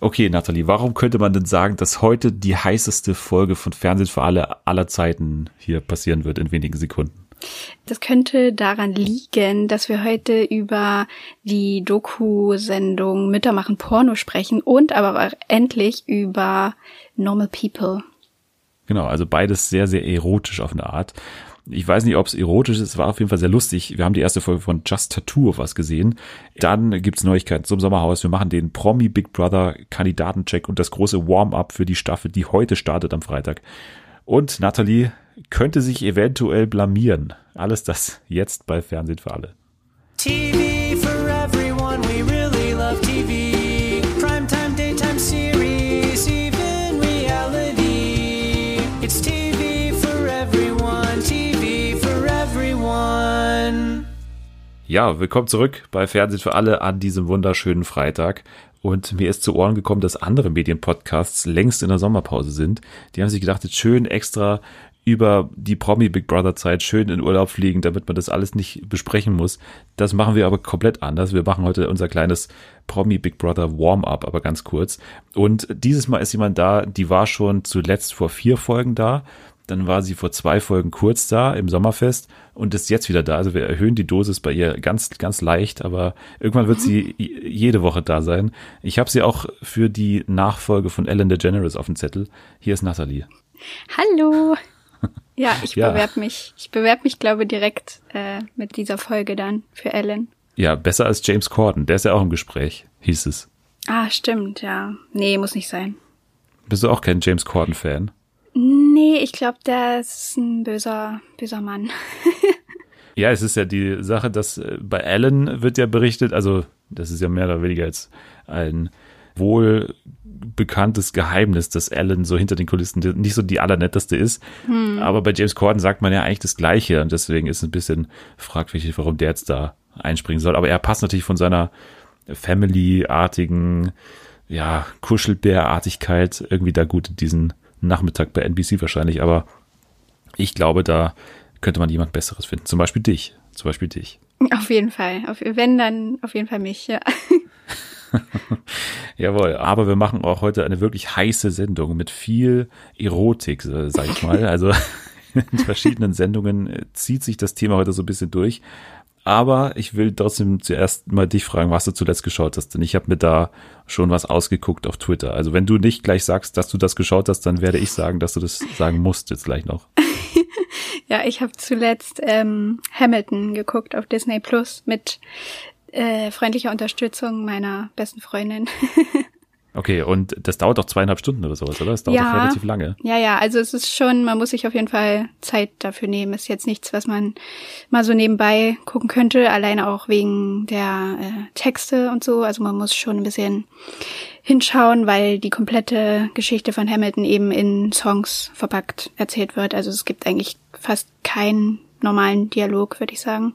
Okay, Nathalie, warum könnte man denn sagen, dass heute die heißeste Folge von Fernsehen für alle aller Zeiten hier passieren wird in wenigen Sekunden? Das könnte daran liegen, dass wir heute über die Doku-Sendung Mütter machen Porno sprechen und aber auch endlich über Normal People. Genau, also beides sehr, sehr erotisch auf eine Art. Ich weiß nicht, ob es erotisch ist, war auf jeden Fall sehr lustig. Wir haben die erste Folge von Just Tattoo was gesehen. Dann gibt's Neuigkeiten zum Sommerhaus. Wir machen den Promi Big Brother Kandidatencheck und das große Warm-up für die Staffel, die heute startet am Freitag. Und Nathalie könnte sich eventuell blamieren. Alles das jetzt bei Fernsehen für alle. TV Ja, willkommen zurück bei Fernsehen für alle an diesem wunderschönen Freitag. Und mir ist zu Ohren gekommen, dass andere Medienpodcasts längst in der Sommerpause sind. Die haben sich gedacht, jetzt schön extra über die Promi Big Brother Zeit schön in Urlaub fliegen, damit man das alles nicht besprechen muss. Das machen wir aber komplett anders. Wir machen heute unser kleines Promi Big Brother Warm-up, aber ganz kurz. Und dieses Mal ist jemand da, die war schon zuletzt vor vier Folgen da. Dann war sie vor zwei Folgen kurz da im Sommerfest und ist jetzt wieder da. Also wir erhöhen die Dosis bei ihr ganz, ganz leicht, aber irgendwann wird sie jede Woche da sein. Ich habe sie auch für die Nachfolge von Ellen DeGeneres auf dem Zettel. Hier ist Nathalie. Hallo. Ja, ich ja. bewerbe mich. Ich bewerbe mich, glaube direkt äh, mit dieser Folge dann für Ellen. Ja, besser als James Corden. Der ist ja auch im Gespräch, hieß es. Ah, stimmt, ja. Nee, muss nicht sein. Bist du auch kein James Corden-Fan? Nee, ich glaube, der ist ein böser, böser Mann. ja, es ist ja die Sache, dass äh, bei Ellen wird ja berichtet, also das ist ja mehr oder weniger als ein wohl bekanntes Geheimnis, dass Alan so hinter den Kulissen nicht so die allernetteste ist. Hm. Aber bei James Corden sagt man ja eigentlich das Gleiche und deswegen ist es ein bisschen fragwürdig, warum der jetzt da einspringen soll. Aber er passt natürlich von seiner Family-artigen, ja, Kuschelbär-Artigkeit irgendwie da gut in diesen Nachmittag bei NBC wahrscheinlich. Aber ich glaube, da könnte man jemand Besseres finden. Zum Beispiel dich. Zum Beispiel dich. Auf jeden Fall. Auf, wenn, dann auf jeden Fall mich, ja. Jawohl, aber wir machen auch heute eine wirklich heiße Sendung mit viel Erotik, sag ich mal. Also in verschiedenen Sendungen äh, zieht sich das Thema heute so ein bisschen durch. Aber ich will trotzdem zuerst mal dich fragen, was du zuletzt geschaut hast. Denn ich habe mir da schon was ausgeguckt auf Twitter. Also wenn du nicht gleich sagst, dass du das geschaut hast, dann werde ich sagen, dass du das sagen musst jetzt gleich noch. ja, ich habe zuletzt ähm, Hamilton geguckt auf Disney Plus mit äh, freundlicher Unterstützung meiner besten Freundin. Okay, und das dauert doch zweieinhalb Stunden oder sowas, oder? Das dauert ja, doch relativ lange. Ja, ja, also es ist schon, man muss sich auf jeden Fall Zeit dafür nehmen. Ist jetzt nichts, was man mal so nebenbei gucken könnte, alleine auch wegen der äh, Texte und so. Also man muss schon ein bisschen hinschauen, weil die komplette Geschichte von Hamilton eben in Songs verpackt erzählt wird. Also es gibt eigentlich fast keinen normalen Dialog, würde ich sagen.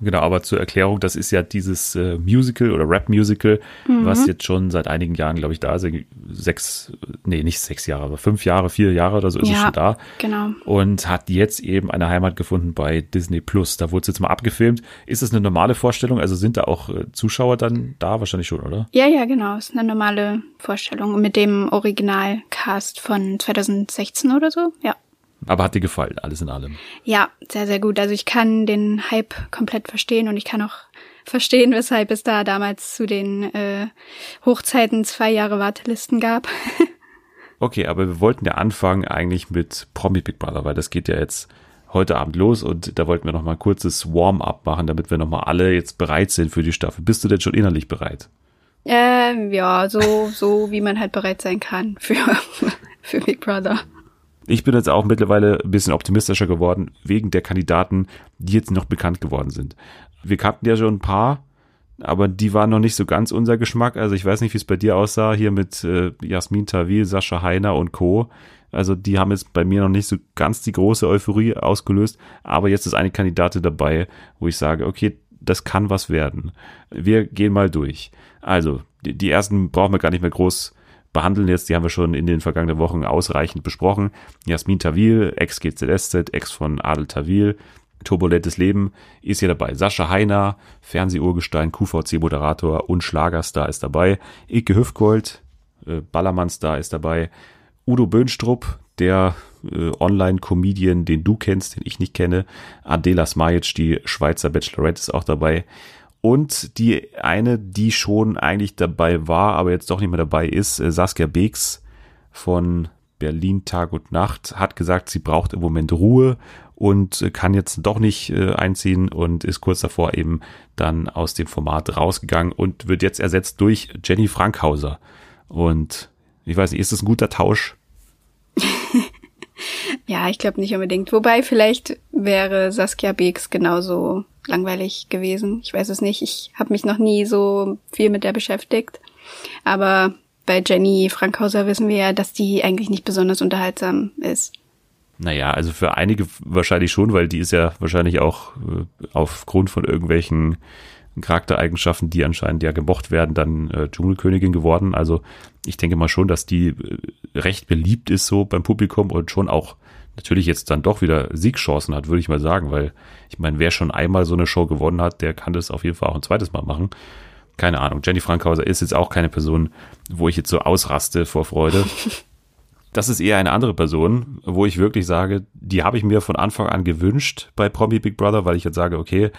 Genau, aber zur Erklärung, das ist ja dieses äh, Musical oder Rap-Musical, mhm. was jetzt schon seit einigen Jahren, glaube ich, da ist. Sechs, nee, nicht sechs Jahre, aber fünf Jahre, vier Jahre oder so ist ja, es schon da. Genau. Und hat jetzt eben eine Heimat gefunden bei Disney Plus. Da wurde es jetzt mal abgefilmt. Ist es eine normale Vorstellung? Also sind da auch äh, Zuschauer dann da? Wahrscheinlich schon, oder? Ja, ja, genau. Ist eine normale Vorstellung mit dem Originalcast von 2016 oder so. Ja. Aber hat dir gefallen, alles in allem? Ja, sehr, sehr gut. Also ich kann den Hype komplett verstehen und ich kann auch verstehen, weshalb es da damals zu den äh, Hochzeiten zwei Jahre Wartelisten gab. okay, aber wir wollten ja anfangen eigentlich mit Promi Big Brother, weil das geht ja jetzt heute Abend los und da wollten wir noch mal ein kurzes Warm-up machen, damit wir noch mal alle jetzt bereit sind für die Staffel. Bist du denn schon innerlich bereit? Ähm, ja, so, so wie man halt bereit sein kann für, für Big Brother. Ich bin jetzt auch mittlerweile ein bisschen optimistischer geworden, wegen der Kandidaten, die jetzt noch bekannt geworden sind. Wir kannten ja schon ein paar, aber die waren noch nicht so ganz unser Geschmack. Also ich weiß nicht, wie es bei dir aussah, hier mit äh, Jasmin Tawil, Sascha Heiner und Co. Also die haben jetzt bei mir noch nicht so ganz die große Euphorie ausgelöst, aber jetzt ist eine Kandidatin dabei, wo ich sage, okay, das kann was werden. Wir gehen mal durch. Also, die, die ersten brauchen wir gar nicht mehr groß behandeln jetzt, die haben wir schon in den vergangenen Wochen ausreichend besprochen. Jasmin Tawil, Ex-GZSZ, Ex von Adel Tawil, Turbulentes Leben ist hier dabei. Sascha Heiner, Fernsehurgestein, QVC-Moderator und Schlagerstar ist dabei. Ike Hüfgold, äh, Ballermann-Star ist dabei. Udo Böhnstrup, der äh, Online-Comedian, den du kennst, den ich nicht kenne. Adela Smajic, die Schweizer Bachelorette, ist auch dabei. Und die eine, die schon eigentlich dabei war, aber jetzt doch nicht mehr dabei ist, äh, Saskia Beeks von Berlin Tag und Nacht, hat gesagt, sie braucht im Moment Ruhe und kann jetzt doch nicht äh, einziehen und ist kurz davor eben dann aus dem Format rausgegangen und wird jetzt ersetzt durch Jenny Frankhauser. Und ich weiß nicht, ist das ein guter Tausch? ja, ich glaube nicht unbedingt. Wobei vielleicht wäre Saskia Beeks genauso langweilig gewesen. Ich weiß es nicht. Ich habe mich noch nie so viel mit der beschäftigt. Aber bei Jenny Frankhauser wissen wir ja, dass die eigentlich nicht besonders unterhaltsam ist. Naja, also für einige wahrscheinlich schon, weil die ist ja wahrscheinlich auch äh, aufgrund von irgendwelchen Charaktereigenschaften, die anscheinend ja gemocht werden, dann äh, Dschungelkönigin geworden. Also ich denke mal schon, dass die äh, recht beliebt ist so beim Publikum und schon auch natürlich jetzt dann doch wieder Siegchancen hat, würde ich mal sagen, weil ich meine, wer schon einmal so eine Show gewonnen hat, der kann das auf jeden Fall auch ein zweites Mal machen. Keine Ahnung. Jenny Frankhauser ist jetzt auch keine Person, wo ich jetzt so ausraste vor Freude. Das ist eher eine andere Person, wo ich wirklich sage, die habe ich mir von Anfang an gewünscht bei Promi Big Brother, weil ich jetzt sage, okay,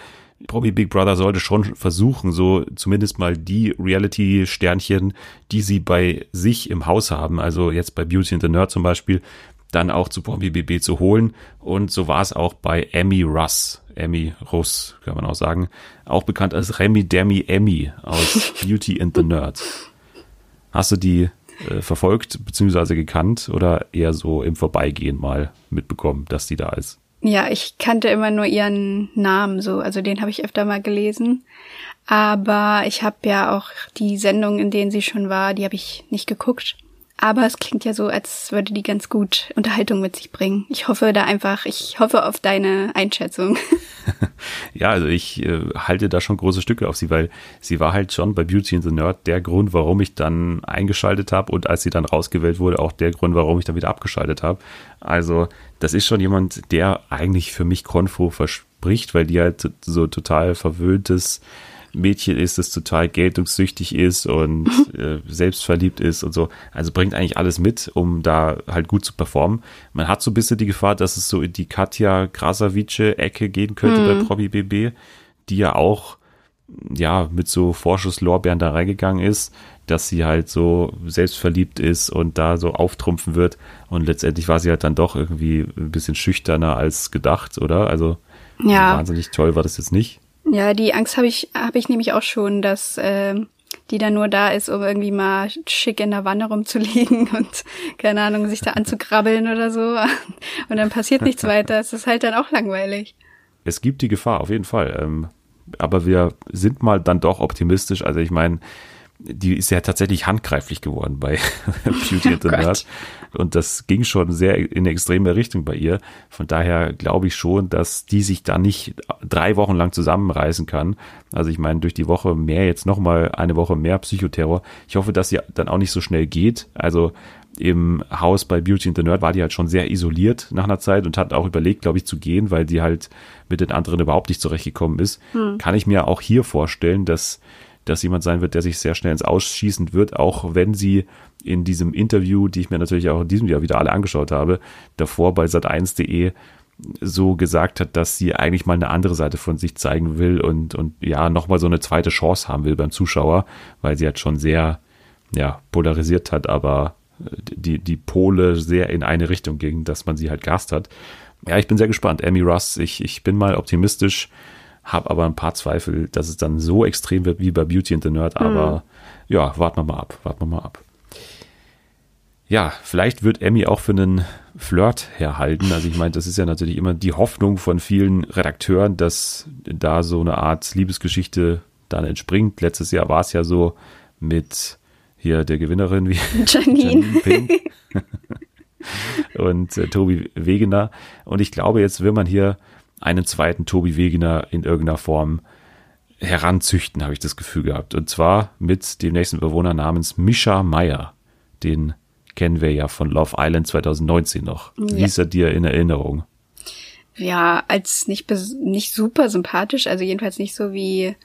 Promi Big Brother sollte schon versuchen, so zumindest mal die Reality-Sternchen, die sie bei sich im Haus haben, also jetzt bei Beauty and the Nerd zum Beispiel, dann auch zu Promi BB zu holen. Und so war es auch bei Emmy Russ, Emmy Russ, kann man auch sagen, auch bekannt als Remy Demi Emmy aus Beauty and the Nerd. Hast du die äh, verfolgt bzw. gekannt oder eher so im Vorbeigehen mal mitbekommen, dass die da ist? Ja, ich kannte immer nur ihren Namen so, also den habe ich öfter mal gelesen. Aber ich habe ja auch die Sendungen, in denen sie schon war, die habe ich nicht geguckt. Aber es klingt ja so, als würde die ganz gut Unterhaltung mit sich bringen. Ich hoffe da einfach, ich hoffe auf deine Einschätzung. ja, also ich äh, halte da schon große Stücke auf sie, weil sie war halt schon bei Beauty and the Nerd der Grund, warum ich dann eingeschaltet habe und als sie dann rausgewählt wurde, auch der Grund, warum ich dann wieder abgeschaltet habe. Also das ist schon jemand, der eigentlich für mich Konfo verspricht, weil die halt so total verwöhntes Mädchen ist, das total geltungssüchtig ist und äh, selbstverliebt ist und so. Also bringt eigentlich alles mit, um da halt gut zu performen. Man hat so ein bisschen die Gefahr, dass es so in die Katja Krasavice-Ecke gehen könnte mhm. bei Probi BB, die ja auch ja mit so Vorschusslorbeeren da reingegangen ist, dass sie halt so selbstverliebt ist und da so auftrumpfen wird. Und letztendlich war sie halt dann doch irgendwie ein bisschen schüchterner als gedacht, oder? Also ja. wahnsinnig toll war das jetzt nicht. Ja, die Angst habe ich, habe ich nämlich auch schon, dass äh, die dann nur da ist, um irgendwie mal schick in der Wanne rumzuliegen und keine Ahnung, sich da anzukrabbeln oder so. Und dann passiert nichts weiter. Es ist halt dann auch langweilig. Es gibt die Gefahr, auf jeden Fall. Ähm, aber wir sind mal dann doch optimistisch. Also ich meine, die ist ja tatsächlich handgreiflich geworden bei Beauty and the oh Nerd. Und das ging schon sehr in eine extreme Richtung bei ihr. Von daher glaube ich schon, dass die sich da nicht drei Wochen lang zusammenreißen kann. Also ich meine, durch die Woche mehr, jetzt nochmal eine Woche mehr Psychoterror. Ich hoffe, dass sie dann auch nicht so schnell geht. Also im Haus bei Beauty and the Nerd war die halt schon sehr isoliert nach einer Zeit und hat auch überlegt, glaube ich, zu gehen, weil die halt mit den anderen überhaupt nicht zurechtgekommen ist. Hm. Kann ich mir auch hier vorstellen, dass das jemand sein wird, der sich sehr schnell ins Ausschießen wird, auch wenn sie in diesem Interview, die ich mir natürlich auch in diesem Jahr wieder alle angeschaut habe, davor bei sat1.de so gesagt hat, dass sie eigentlich mal eine andere Seite von sich zeigen will und, und ja, nochmal so eine zweite Chance haben will beim Zuschauer, weil sie halt schon sehr, ja, polarisiert hat, aber die, die Pole sehr in eine Richtung ging, dass man sie halt gast hat. Ja, ich bin sehr gespannt. Amy Russ, ich, ich bin mal optimistisch, habe aber ein paar Zweifel, dass es dann so extrem wird wie bei Beauty and the Nerd. Aber mhm. ja, warten wir mal ab, warten wir mal ab. Ja, vielleicht wird Emmy auch für einen Flirt herhalten. Also ich meine, das ist ja natürlich immer die Hoffnung von vielen Redakteuren, dass da so eine Art Liebesgeschichte dann entspringt. Letztes Jahr war es ja so mit hier der Gewinnerin wie Janine, Janine Pink und äh, Tobi Wegener. Und ich glaube, jetzt will man hier einen zweiten Tobi Wegener in irgendeiner Form heranzüchten, habe ich das Gefühl gehabt. Und zwar mit dem nächsten Bewohner namens Mischa Meyer. Den kennen wir ja von Love Island 2019 noch. Ja. Wie ist er dir in Erinnerung? Ja, als nicht, nicht super sympathisch, also jedenfalls nicht so wie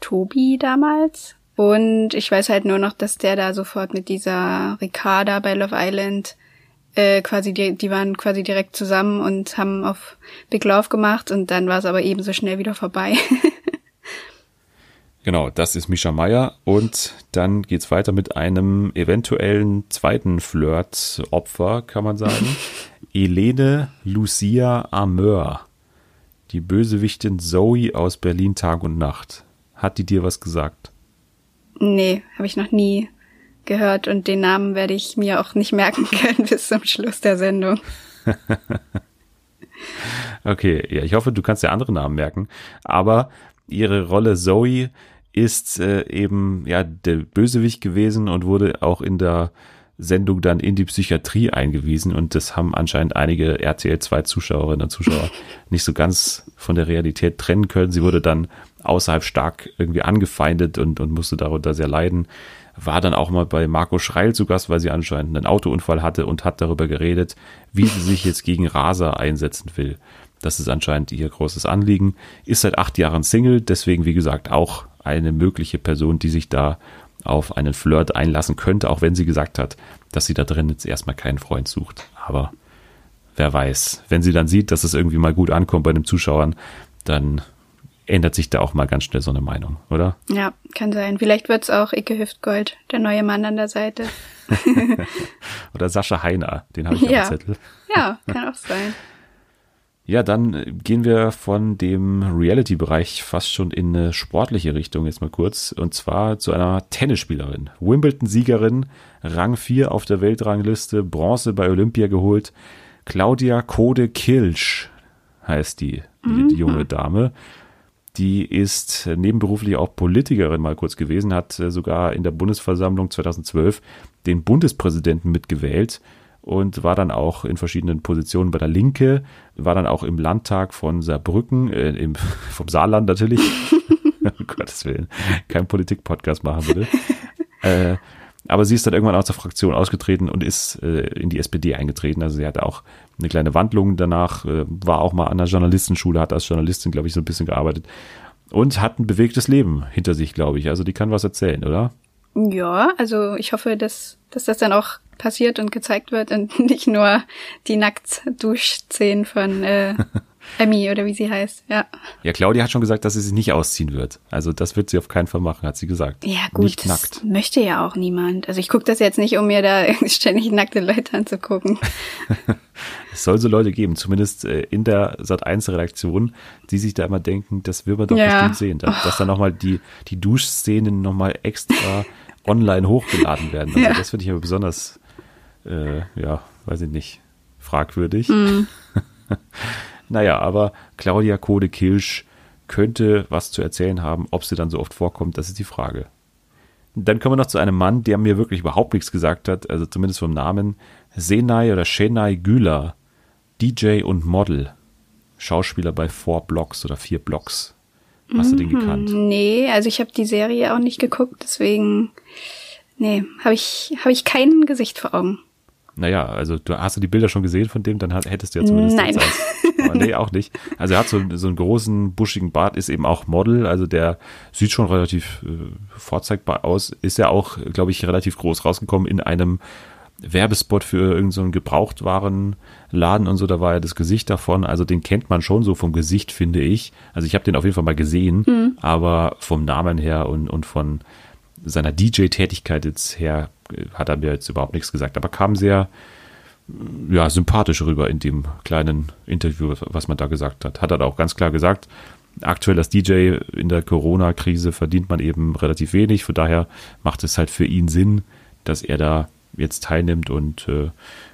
Tobi damals. Und ich weiß halt nur noch, dass der da sofort mit dieser Ricarda bei Love Island äh, quasi, die, die waren quasi direkt zusammen und haben auf Big Love gemacht und dann war es aber ebenso schnell wieder vorbei. Genau, das ist Misha Meyer und dann geht's weiter mit einem eventuellen zweiten Flirt-Opfer, kann man sagen. Elene Lucia Ameur, die Bösewichtin Zoe aus Berlin Tag und Nacht. Hat die dir was gesagt? Nee, habe ich noch nie gehört und den Namen werde ich mir auch nicht merken können bis zum Schluss der Sendung. okay, ja, ich hoffe, du kannst ja andere Namen merken, aber ihre Rolle Zoe ist äh, eben ja der Bösewicht gewesen und wurde auch in der Sendung dann in die Psychiatrie eingewiesen und das haben anscheinend einige RTL 2 Zuschauerinnen und Zuschauer nicht so ganz von der Realität trennen können. Sie wurde dann außerhalb stark irgendwie angefeindet und, und musste darunter sehr leiden. War dann auch mal bei Marco Schreil zu Gast, weil sie anscheinend einen Autounfall hatte und hat darüber geredet, wie sie sich jetzt gegen Raser einsetzen will. Das ist anscheinend ihr großes Anliegen. Ist seit acht Jahren Single, deswegen wie gesagt auch eine mögliche Person, die sich da auf einen Flirt einlassen könnte, auch wenn sie gesagt hat, dass sie da drin jetzt erstmal keinen Freund sucht. Aber wer weiß, wenn sie dann sieht, dass es irgendwie mal gut ankommt bei den Zuschauern, dann ändert sich da auch mal ganz schnell so eine Meinung, oder? Ja, kann sein. Vielleicht wird es auch Icke Hüftgold, der neue Mann an der Seite. oder Sascha Heiner, den habe ich ja. auf dem Zettel. ja, kann auch sein. Ja, dann gehen wir von dem Reality-Bereich fast schon in eine sportliche Richtung jetzt mal kurz. Und zwar zu einer Tennisspielerin. Wimbledon-Siegerin, Rang 4 auf der Weltrangliste, Bronze bei Olympia geholt. Claudia Kode Kilsch heißt die, die, mhm. die junge Dame. Die ist nebenberuflich auch Politikerin mal kurz gewesen, hat sogar in der Bundesversammlung 2012 den Bundespräsidenten mitgewählt und war dann auch in verschiedenen Positionen bei der Linke, war dann auch im Landtag von Saarbrücken, äh, im, vom Saarland natürlich. um Gottes Willen, kein Politik-Podcast machen bitte. äh, aber sie ist dann irgendwann aus der Fraktion ausgetreten und ist äh, in die SPD eingetreten. Also sie hatte auch eine kleine Wandlung danach, äh, war auch mal an der Journalistenschule, hat als Journalistin, glaube ich, so ein bisschen gearbeitet und hat ein bewegtes Leben hinter sich, glaube ich. Also die kann was erzählen, oder? Ja, also ich hoffe, dass, dass das dann auch passiert und gezeigt wird und nicht nur die Nacktduschszenen von äh, Emmy oder wie sie heißt, ja. Ja, Claudia hat schon gesagt, dass sie sich nicht ausziehen wird. Also das wird sie auf keinen Fall machen, hat sie gesagt. Ja, gut, nicht das nackt. möchte ja auch niemand. Also ich gucke das jetzt nicht, um mir da ständig nackte Leute anzugucken. es soll so Leute geben, zumindest äh, in der Sat1-Redaktion, die sich da immer denken, das will man doch ja. bestimmt sehen. Dass, dass dann nochmal die, die Duschszenen nochmal extra online hochgeladen werden. Also ja. das finde ich aber besonders äh, ja, weiß ich nicht, fragwürdig. Mm. Naja, aber Claudia Kode-Kilsch könnte was zu erzählen haben. Ob sie dann so oft vorkommt, das ist die Frage. Dann kommen wir noch zu einem Mann, der mir wirklich überhaupt nichts gesagt hat, also zumindest vom Namen. Senai oder Shenai Güler, DJ und Model. Schauspieler bei Four Blocks oder Vier Blocks. Hast du den mhm. gekannt? Nee, also ich habe die Serie auch nicht geguckt, deswegen, nee, habe ich, hab ich kein Gesicht vor Augen. Naja, also du hast du die Bilder schon gesehen von dem, dann hättest du ja zumindest Nein. Als, aber nee, auch nicht. Also er hat so, so einen großen, buschigen Bart, ist eben auch Model, also der sieht schon relativ äh, vorzeigbar aus, ist ja auch, glaube ich, relativ groß rausgekommen in einem Werbespot für irgendeinen so Gebrauchtwarenladen und so, da war ja das Gesicht davon, also den kennt man schon so vom Gesicht, finde ich. Also ich habe den auf jeden Fall mal gesehen, mhm. aber vom Namen her und, und von seiner DJ-Tätigkeit jetzt her hat er mir jetzt überhaupt nichts gesagt, aber kam sehr ja, sympathisch rüber in dem kleinen Interview, was man da gesagt hat. Hat er auch ganz klar gesagt, aktuell als DJ in der Corona-Krise verdient man eben relativ wenig, von daher macht es halt für ihn Sinn, dass er da jetzt teilnimmt und äh,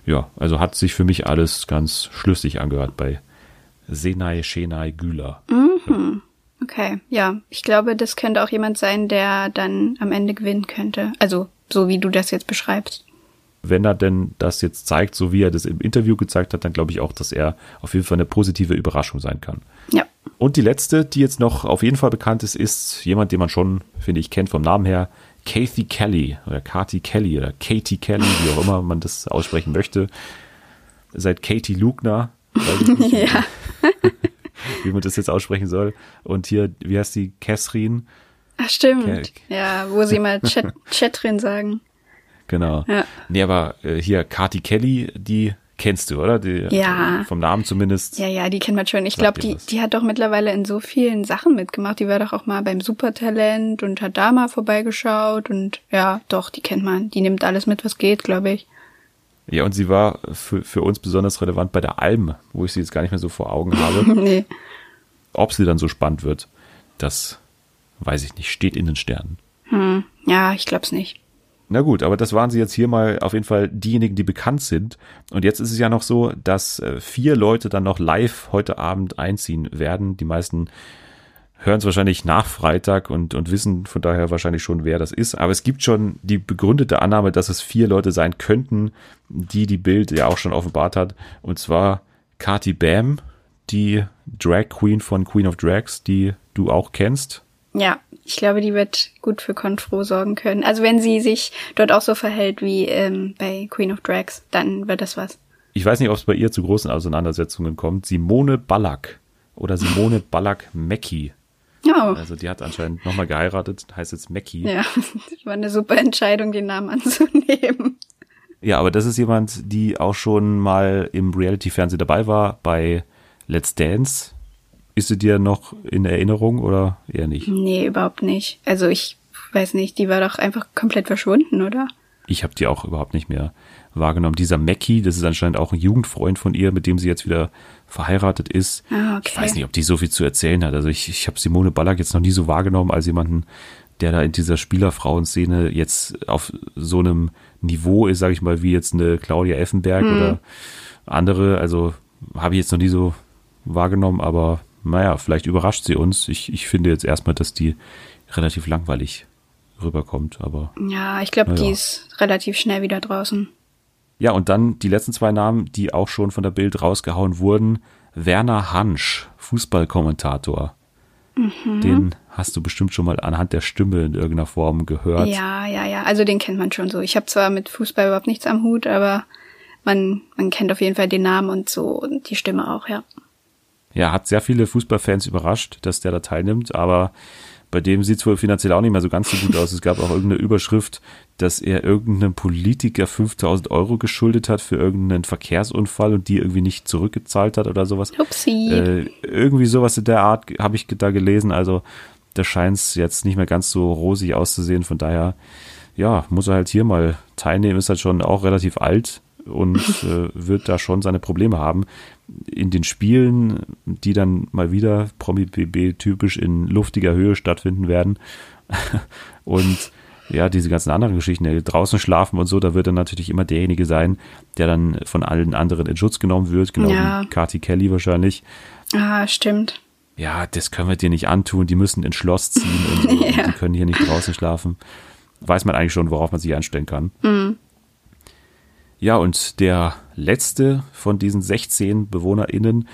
ja, also hat sich für mich alles ganz schlüssig angehört bei Senai Shenai Güler. Mhm. Okay, ja. Ich glaube, das könnte auch jemand sein, der dann am Ende gewinnen könnte. Also so wie du das jetzt beschreibst. Wenn er denn das jetzt zeigt, so wie er das im Interview gezeigt hat, dann glaube ich auch, dass er auf jeden Fall eine positive Überraschung sein kann. Ja. Und die letzte, die jetzt noch auf jeden Fall bekannt ist, ist jemand, den man schon, finde ich, kennt vom Namen her. Kathy Kelly oder Katy Kelly oder Katie Kelly, wie auch immer man das aussprechen möchte. Seit Katie Lugner. ja. wie man das jetzt aussprechen soll. Und hier, wie heißt die? Catherine Ach, stimmt. Ja, wo sie mal drin sagen. Genau. Ja. Nee, aber äh, hier, Kati Kelly, die kennst du, oder? Die, Ja. Vom Namen zumindest. Ja, ja, die kennt man schon. Ich glaube, die, die hat doch mittlerweile in so vielen Sachen mitgemacht. Die war doch auch mal beim Supertalent und hat da mal vorbeigeschaut und ja, doch, die kennt man. Die nimmt alles mit, was geht, glaube ich. Ja, und sie war für, für uns besonders relevant bei der Alm, wo ich sie jetzt gar nicht mehr so vor Augen habe. nee. Ob sie dann so spannend wird, das weiß ich nicht. Steht in den Sternen. Hm. Ja, ich glaub's nicht. Na gut, aber das waren sie jetzt hier mal auf jeden Fall diejenigen, die bekannt sind. Und jetzt ist es ja noch so, dass äh, vier Leute dann noch live heute Abend einziehen werden. Die meisten hören es wahrscheinlich nach Freitag und, und wissen von daher wahrscheinlich schon, wer das ist. Aber es gibt schon die begründete Annahme, dass es vier Leute sein könnten, die die Bild ja auch schon offenbart hat. Und zwar Kati Bam, die Drag Queen von Queen of Drags, die du auch kennst. Ja, ich glaube, die wird gut für Konfro sorgen können. Also wenn sie sich dort auch so verhält wie ähm, bei Queen of Drags, dann wird das was. ich weiß nicht, ob es bei ihr zu großen Auseinandersetzungen kommt, Simone Ballack oder Simone Ballack Mackie. Oh, Also die hat anscheinend nochmal geheiratet, heißt jetzt Mackie. Ja. ja, das war eine super Entscheidung, den Namen anzunehmen. aber das ist jemand, die auch schon mal im Reality-Fernsehen dabei war, bei Let's Dance. Ist sie dir noch in Erinnerung oder eher nicht? Nee, überhaupt nicht. Also ich weiß nicht, die war doch einfach komplett verschwunden, oder? Ich habe die auch überhaupt nicht mehr wahrgenommen. Dieser Mackie, das ist anscheinend auch ein Jugendfreund von ihr, mit dem sie jetzt wieder verheiratet ist. Ah, okay. Ich weiß nicht, ob die so viel zu erzählen hat. Also ich, ich habe Simone Ballack jetzt noch nie so wahrgenommen als jemanden, der da in dieser Spielerfrauenszene jetzt auf so einem Niveau ist, sage ich mal, wie jetzt eine Claudia Effenberg oder andere. Also habe ich jetzt noch nie so wahrgenommen, aber naja, vielleicht überrascht sie uns. Ich, ich finde jetzt erstmal, dass die relativ langweilig rüberkommt, aber Ja, ich glaube, Na die ist relativ schnell wieder draußen. Ja, und dann die letzten zwei Namen, die auch schon von der Bild rausgehauen wurden. Werner Hansch, Fußballkommentator. Mhm. Den hast du bestimmt schon mal anhand der Stimme in irgendeiner Form gehört. Ja, ja, ja. Also den kennt man schon so. Ich habe zwar mit Fußball überhaupt nichts am Hut, aber man, man kennt auf jeden Fall den Namen und so und die Stimme auch, ja. Ja, hat sehr viele Fußballfans überrascht, dass der da teilnimmt, aber bei dem sieht es wohl finanziell auch nicht mehr so ganz so gut aus. Es gab auch irgendeine Überschrift, dass er irgendeinem Politiker 5000 Euro geschuldet hat für irgendeinen Verkehrsunfall und die irgendwie nicht zurückgezahlt hat oder sowas. Upsi. Äh, irgendwie sowas in der Art habe ich da gelesen. Also da scheint es jetzt nicht mehr ganz so rosig auszusehen. Von daher, ja, muss er halt hier mal teilnehmen. Ist halt schon auch relativ alt und äh, wird da schon seine Probleme haben. In den Spielen, die dann mal wieder Promi-BB typisch in luftiger Höhe stattfinden werden. und ja, diese ganzen anderen Geschichten, ja, draußen schlafen und so, da wird dann natürlich immer derjenige sein, der dann von allen anderen in Schutz genommen wird, genau Ja. wie Kati Kelly wahrscheinlich ah, stimmt. ja, das können wir dir nicht antun, die müssen ins Schloss ziehen und, so, und Ja. die können hier nicht draußen schlafen. Weiß man eigentlich schon, worauf man sich einstellen kann. Ja, und der letzte von diesen 16 BewohnerInnen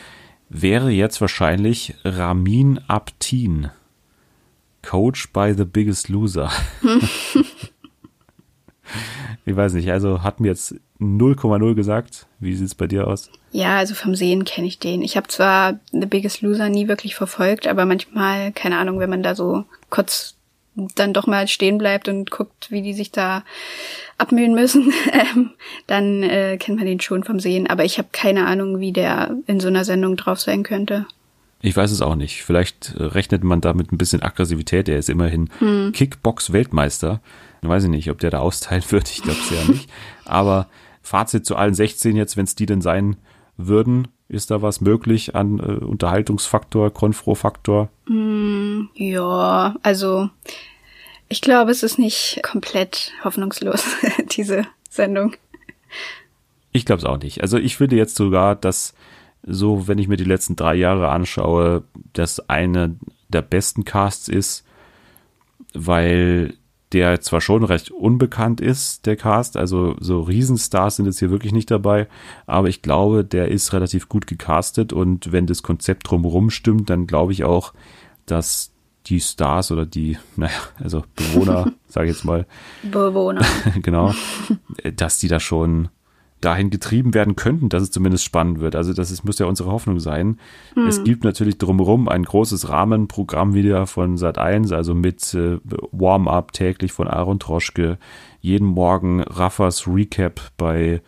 wäre jetzt wahrscheinlich Ramin Abtin, Coach by The Biggest Loser. ich weiß nicht, also hat mir jetzt 0,0 gesagt. Wie sieht's bei dir aus? Ja, also vom Sehen kenne ich den. Ich habe zwar The Biggest Loser nie wirklich verfolgt, aber manchmal, keine Ahnung, wenn man da so kurz dann doch mal stehen bleibt und guckt, wie die sich da abmühen müssen, ähm, dann äh, kennt man den schon vom Sehen. Aber ich habe keine Ahnung, wie der in so einer Sendung drauf sein könnte. Ich weiß es auch nicht. Vielleicht äh, rechnet man da mit ein bisschen Aggressivität. Er ist immerhin Kickbox-Weltmeister. Weiß ich nicht, ob der da austeilen wird. Ich glaube es ja nicht. Aber Fazit zu allen 16 jetzt, wenn es die denn sein würden, ist da was möglich an äh, Unterhaltungsfaktor, Konfro-Faktor? Ja, also ich glaube, es ist nicht komplett hoffnungslos, diese Sendung. Ich glaube es auch nicht. Also ich finde jetzt sogar, dass so, wenn ich mir die letzten drei Jahre anschaue, das eine der besten Casts ist, weil der zwar schon recht unbekannt ist, der Cast, also so Riesenstars sind jetzt hier wirklich nicht dabei, aber ich glaube, der ist relativ gut gecastet und wenn das Konzept drumherum stimmt, dann glaube ich auch, dass die Stars oder die, naja, also Bewohner, sage ich jetzt mal, Bewohner. genau, dass die da schon dahin getrieben werden könnten, dass es zumindest spannend wird. Also das ist, muss ja unsere Hoffnung sein. Hm. Es gibt natürlich drumherum ein großes Rahmenprogramm wieder von Sat 1, also mit äh, Warm-up täglich von Aaron Troschke, jeden Morgen Raffas Recap bei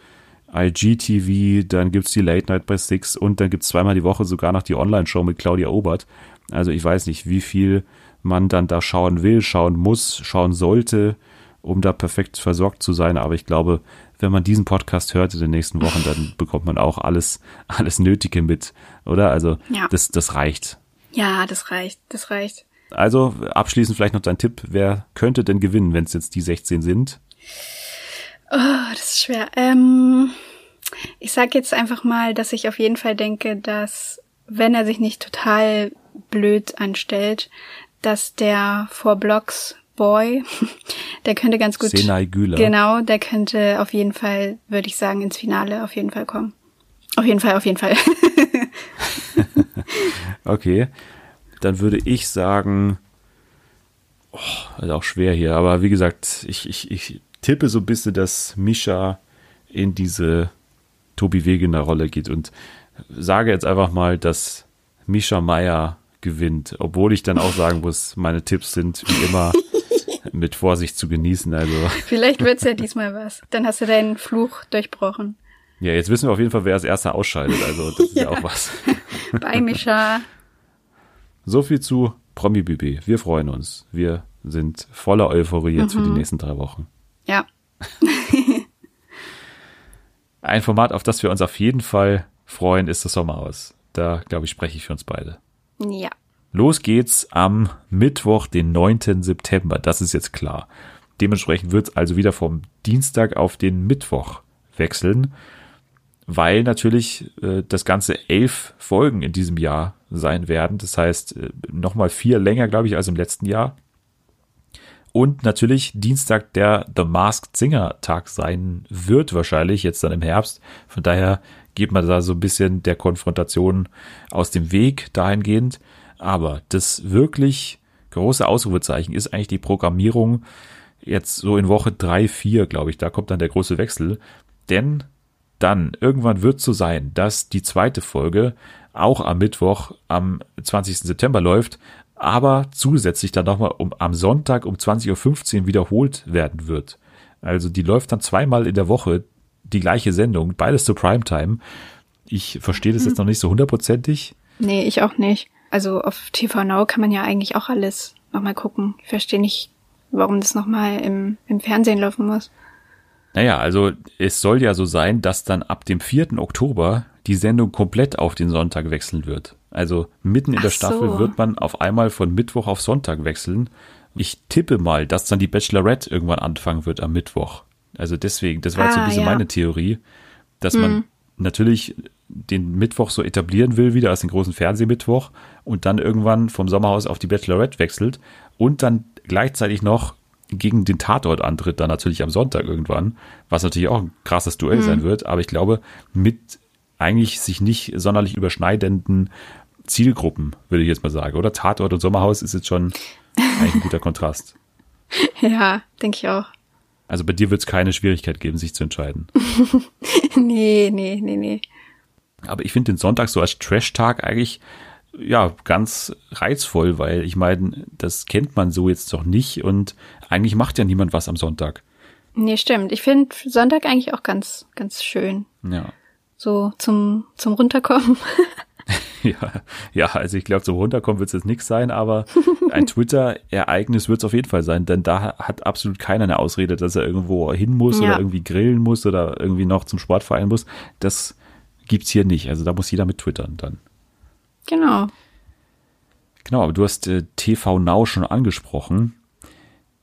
IGTV, dann gibt's die Late Night bei Six und dann gibt's zweimal die Woche sogar noch die Online-Show mit Claudia Obert. Also ich weiß nicht, wie viel man dann da schauen will, schauen muss, schauen sollte, um da perfekt versorgt zu sein. Aber ich glaube, wenn man diesen Podcast hört in den nächsten Wochen, dann bekommt man auch alles, alles Nötige mit, oder? Also ja. das, das reicht. Ja, das reicht, das reicht. Also abschließend vielleicht noch dein Tipp, wer könnte denn gewinnen, wenn es jetzt die 16 sind? Oh, das ist schwer. Ähm, ich sag jetzt einfach mal, dass ich auf jeden Fall denke, dass wenn er sich nicht total blöd anstellt, dass der Four Blocks Boy, der könnte ganz gut. Senai Güler. Genau, der könnte auf jeden Fall, würde ich sagen, ins Finale auf jeden Fall kommen. Auf jeden Fall, auf jeden Fall. okay. Dann würde ich sagen, oh, ist auch schwer hier, aber wie gesagt, ich, ich, ich tippe so ein bisschen, dass Misha in diese Tobi Wegener Rolle geht und sage jetzt einfach mal, dass Misha Meyer gewinnt, obwohl ich dann auch sagen muss, meine Tipps sind wie immer mit Vorsicht zu genießen. Also. Vielleicht wird's ja diesmal was. Dann hast du deinen Fluch durchbrochen. Ja, jetzt wissen wir auf jeden Fall, wer als erster ausscheidet. Also das ist ja, ja auch was. Bei Mischa. So viel zu Promi BB. Wir freuen uns. Wir sind voller Euphorie jetzt mhm. für die mhm. nächsten drei Wochen. Ja. Ein Format, auf das wir uns auf jeden Fall freuen, ist das Sommerhaus. Da, glaube ich, spreche ich für uns beide. Ja. Los geht's am Mittwoch, den 9. September. Das ist jetzt klar. Dementsprechend wird es also wieder vom Dienstag auf den Mittwoch wechseln, weil natürlich äh, das Ganze elf Folgen in diesem Jahr sein werden. Das heißt, äh, nochmal vier länger, glaube ich, als im letzten Jahr. Und natürlich Dienstag der The Masked Singer Tag sein wird, wahrscheinlich jetzt dann im Herbst. Von daher geht man da so ein bisschen der Konfrontation aus dem Weg dahingehend. Aber das wirklich große Ausrufezeichen ist eigentlich die Programmierung jetzt so in Woche drei vier glaube ich. Da kommt dann der große Wechsel. Denn dann irgendwann wird so sein, dass die zweite Folge auch am Mittwoch am 20. September läuft, aber zusätzlich dann nochmal um, am Sonntag um 20.15 Uhr wiederholt werden wird. Also die läuft dann zweimal in der Woche die gleiche Sendung, beides zur Primetime. Ich verstehe das jetzt noch nicht so hundertprozentig. Nee, ich auch nicht. Also auf TV Now kann man ja eigentlich auch alles nochmal gucken. Ich verstehe nicht, warum das nochmal im, im Fernsehen laufen muss. Naja, also es soll ja so sein, dass dann ab dem 4. Oktober die Sendung komplett auf den Sonntag wechseln wird. Also mitten in Ach der Staffel so. wird man auf einmal von Mittwoch auf Sonntag wechseln. Ich tippe mal, dass dann die Bachelorette irgendwann anfangen wird am Mittwoch. Also deswegen, das war ah, jetzt so ein bisschen ja. meine Theorie, dass hm. man natürlich den Mittwoch so etablieren will, wieder als den großen Fernsehmittwoch und dann irgendwann vom Sommerhaus auf die Bachelorette wechselt und dann gleichzeitig noch gegen den Tatort antritt, dann natürlich am Sonntag irgendwann, was natürlich auch ein krasses Duell mhm. sein wird, aber ich glaube, mit eigentlich sich nicht sonderlich überschneidenden Zielgruppen, würde ich jetzt mal sagen, oder? Tatort und Sommerhaus ist jetzt schon eigentlich ein guter Kontrast. Ja, denke ich auch. Also bei dir wird es keine Schwierigkeit geben, sich zu entscheiden. nee, nee, nee, nee. Aber ich finde den Sonntag so als Trash-Tag eigentlich ja ganz reizvoll, weil ich meine, das kennt man so jetzt doch nicht und eigentlich macht ja niemand was am Sonntag. Nee, stimmt. Ich finde Sonntag eigentlich auch ganz, ganz schön. Ja. So zum, zum Runterkommen. ja, ja, also ich glaube, zum Runterkommen wird es jetzt nichts sein, aber ein Twitter-Ereignis wird es auf jeden Fall sein, denn da hat absolut keiner eine Ausrede, dass er irgendwo hin muss ja. oder irgendwie grillen muss oder irgendwie noch zum Sportverein muss. Das gibt's hier nicht. Also da muss jeder mit twittern dann. Genau. Genau, aber du hast äh, TV Now schon angesprochen.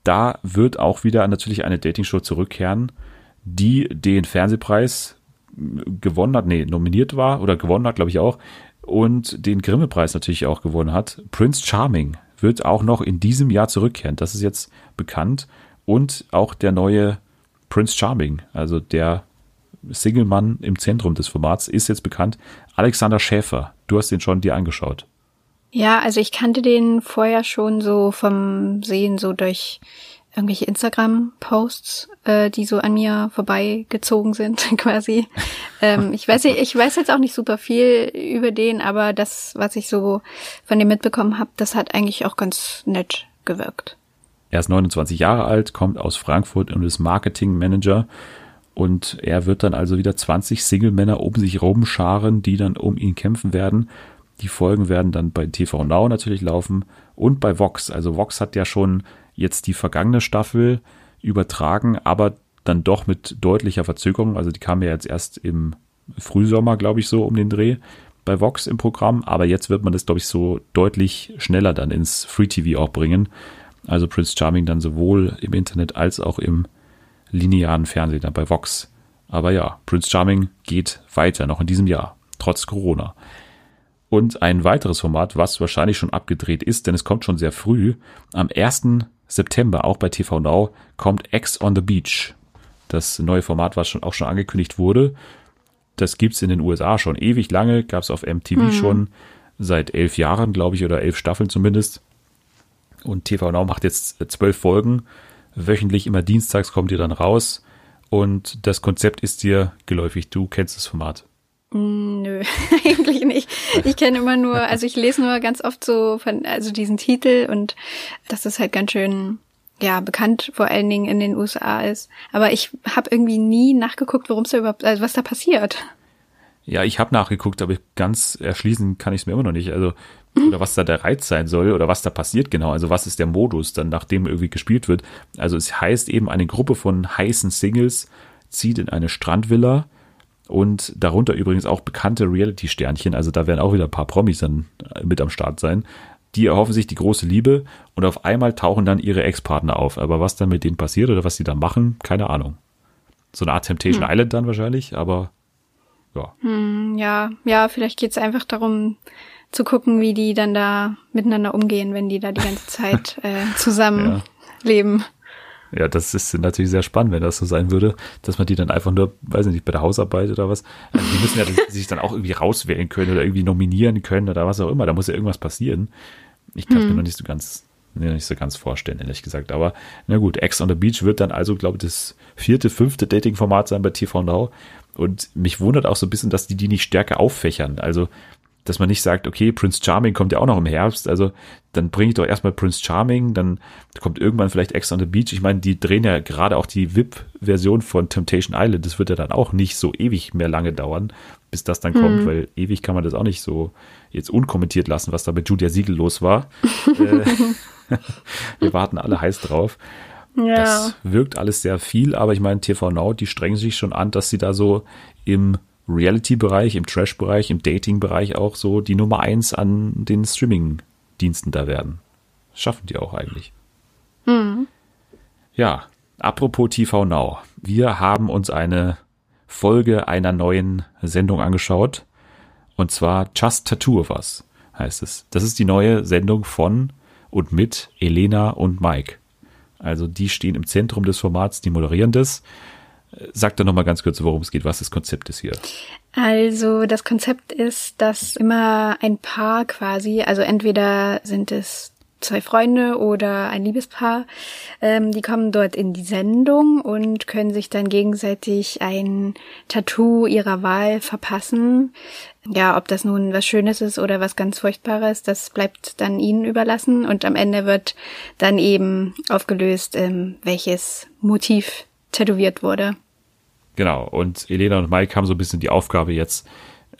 Da wird auch wieder natürlich eine Dating-Show zurückkehren, die den Fernsehpreis äh, gewonnen hat, nee, nominiert war oder gewonnen hat, glaube ich auch, und den Grimme-Preis natürlich auch gewonnen hat. Prince Charming wird auch noch in diesem Jahr zurückkehren. Das ist jetzt bekannt. Und auch der neue Prince Charming, also der Single-Mann im Zentrum des Formats ist jetzt bekannt. Alexander Schäfer, du hast den schon dir angeschaut. Ja, also ich kannte den vorher schon so vom Sehen, so durch irgendwelche Instagram-Posts, äh, die so an mir vorbeigezogen sind, quasi. ähm, ich weiß, ich weiß jetzt auch nicht super viel über den, aber das, was ich so von dem mitbekommen habe, das hat eigentlich auch ganz nett gewirkt. Er ist 29 Jahre alt, kommt aus Frankfurt und ist Marketing-Manager. Und er wird dann also wieder 20 Single-Männer um sich rumscharen, die dann um ihn kämpfen werden. Die Folgen werden dann bei TV Now natürlich laufen und bei Vox. Also Vox hat ja schon jetzt die vergangene Staffel übertragen, aber dann doch mit deutlicher Verzögerung. Also die kam ja jetzt erst im Frühsommer, glaube ich, so um den Dreh bei Vox im Programm. Aber jetzt wird man das, glaube ich, so deutlich schneller dann ins Free TV auch bringen. Also Prince Charming dann sowohl im Internet als auch im linearen Fernsehen dann bei Vox. Aber ja, Prince Charming geht weiter, noch in diesem Jahr, trotz Corona. Und ein weiteres Format, was wahrscheinlich schon abgedreht ist, denn es kommt schon sehr früh. Am 1. September, auch bei TV Now, kommt X on the Beach. Das neue Format, was schon, auch schon angekündigt wurde. Das gibt's in den USA schon ewig lange, gab's auf MTV mhm. schon seit elf Jahren, glaube ich, oder elf Staffeln zumindest. Und TV Now macht jetzt zwölf Folgen. Wöchentlich immer dienstags kommt ihr dann raus. Und das Konzept ist dir geläufig. Du kennst das Format. Mm, nö, eigentlich nicht. Ich kenne immer nur, also ich lese nur ganz oft so von, also diesen Titel und dass das halt ganz schön, ja, bekannt vor allen Dingen in den USA ist. Aber ich habe irgendwie nie nachgeguckt, worum es da überhaupt, also was da passiert. Ja, ich habe nachgeguckt, aber ganz erschließen kann ich es mir immer noch nicht. Also, oder was da der Reiz sein soll oder was da passiert genau. Also, was ist der Modus dann, nachdem irgendwie gespielt wird. Also, es heißt eben, eine Gruppe von heißen Singles zieht in eine Strandvilla und darunter übrigens auch bekannte Reality-Sternchen, also da werden auch wieder ein paar Promis dann äh, mit am Start sein. Die erhoffen sich die große Liebe und auf einmal tauchen dann ihre Ex-Partner auf. Aber was dann mit denen passiert oder was sie da machen, keine Ahnung. So eine Art Temptation hm. Island dann wahrscheinlich, aber ja. Hm, ja, ja, vielleicht geht's einfach darum zu gucken, wie die dann da miteinander umgehen, wenn die da die ganze Zeit äh, zusammen ja. leben. Ja, das ist natürlich sehr spannend, wenn das so sein würde, dass man die dann einfach nur, weiß ich nicht, bei der Hausarbeit oder was, also die müssen ja sich dann auch irgendwie rauswählen können oder irgendwie nominieren können oder was auch immer. Da muss ja irgendwas passieren. Ich kann es hm. mir noch nicht so ganz, nicht so ganz vorstellen, ehrlich gesagt. Aber na gut, Ex on the Beach wird dann also, glaube ich, das vierte, fünfte Dating-Format sein bei TV Now. Und mich wundert auch so ein bisschen, dass die die nicht stärker auffächern. Also dass man nicht sagt, okay, Prince Charming kommt ja auch noch im Herbst, also dann bringe ich doch erstmal Prince Charming, dann kommt irgendwann vielleicht Ex on the Beach. Ich meine, die drehen ja gerade auch die VIP-Version von Temptation Island. Das wird ja dann auch nicht so ewig mehr lange dauern, bis das dann mhm. kommt, weil ewig kann man das auch nicht so jetzt unkommentiert lassen, was da mit Julia Siegel los war. Äh, wir warten alle heiß drauf. Ja. Das wirkt alles sehr viel, aber ich meine, TV Now, die strengen sich schon an, dass sie da so im Reality-Bereich, im Trash-Bereich, im Dating-Bereich auch so die Nummer eins an den Streaming-Diensten da werden. Schaffen die auch eigentlich. Mhm. Ja, apropos TV Now. Wir haben uns eine Folge einer neuen Sendung angeschaut. Und zwar Just Tattoo of Us heißt es. Das ist die neue Sendung von und mit Elena und Mike. Also die stehen im Zentrum des Formats, die moderieren das. Sag doch nochmal ganz kurz, worum es geht, was das Konzept ist hier. Also das Konzept ist, dass immer ein Paar quasi, also entweder sind es zwei Freunde oder ein Liebespaar, ähm, die kommen dort in die Sendung und können sich dann gegenseitig ein Tattoo ihrer Wahl verpassen. Ja, ob das nun was Schönes ist oder was ganz Furchtbares, das bleibt dann ihnen überlassen und am Ende wird dann eben aufgelöst, ähm, welches Motiv tätowiert wurde. Genau, und Elena und Mike haben so ein bisschen die Aufgabe jetzt,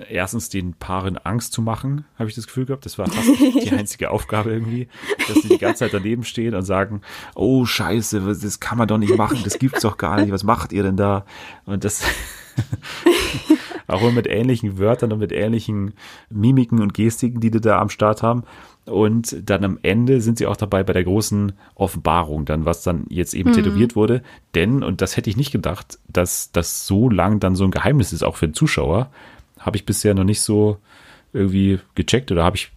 erstens den Paaren Angst zu machen, habe ich das Gefühl gehabt. Das war fast die einzige Aufgabe irgendwie, dass sie die ganze Zeit daneben stehen und sagen, oh scheiße, das kann man doch nicht machen, das gibt's doch gar nicht, was macht ihr denn da? Und das auch mit ähnlichen Wörtern und mit ähnlichen Mimiken und Gestiken, die die da am Start haben. Und dann am Ende sind sie auch dabei bei der großen Offenbarung, dann was dann jetzt eben mhm. tätowiert wurde. Denn, und das hätte ich nicht gedacht, dass das so lang dann so ein Geheimnis ist, auch für den Zuschauer, habe ich bisher noch nicht so irgendwie gecheckt oder habe ich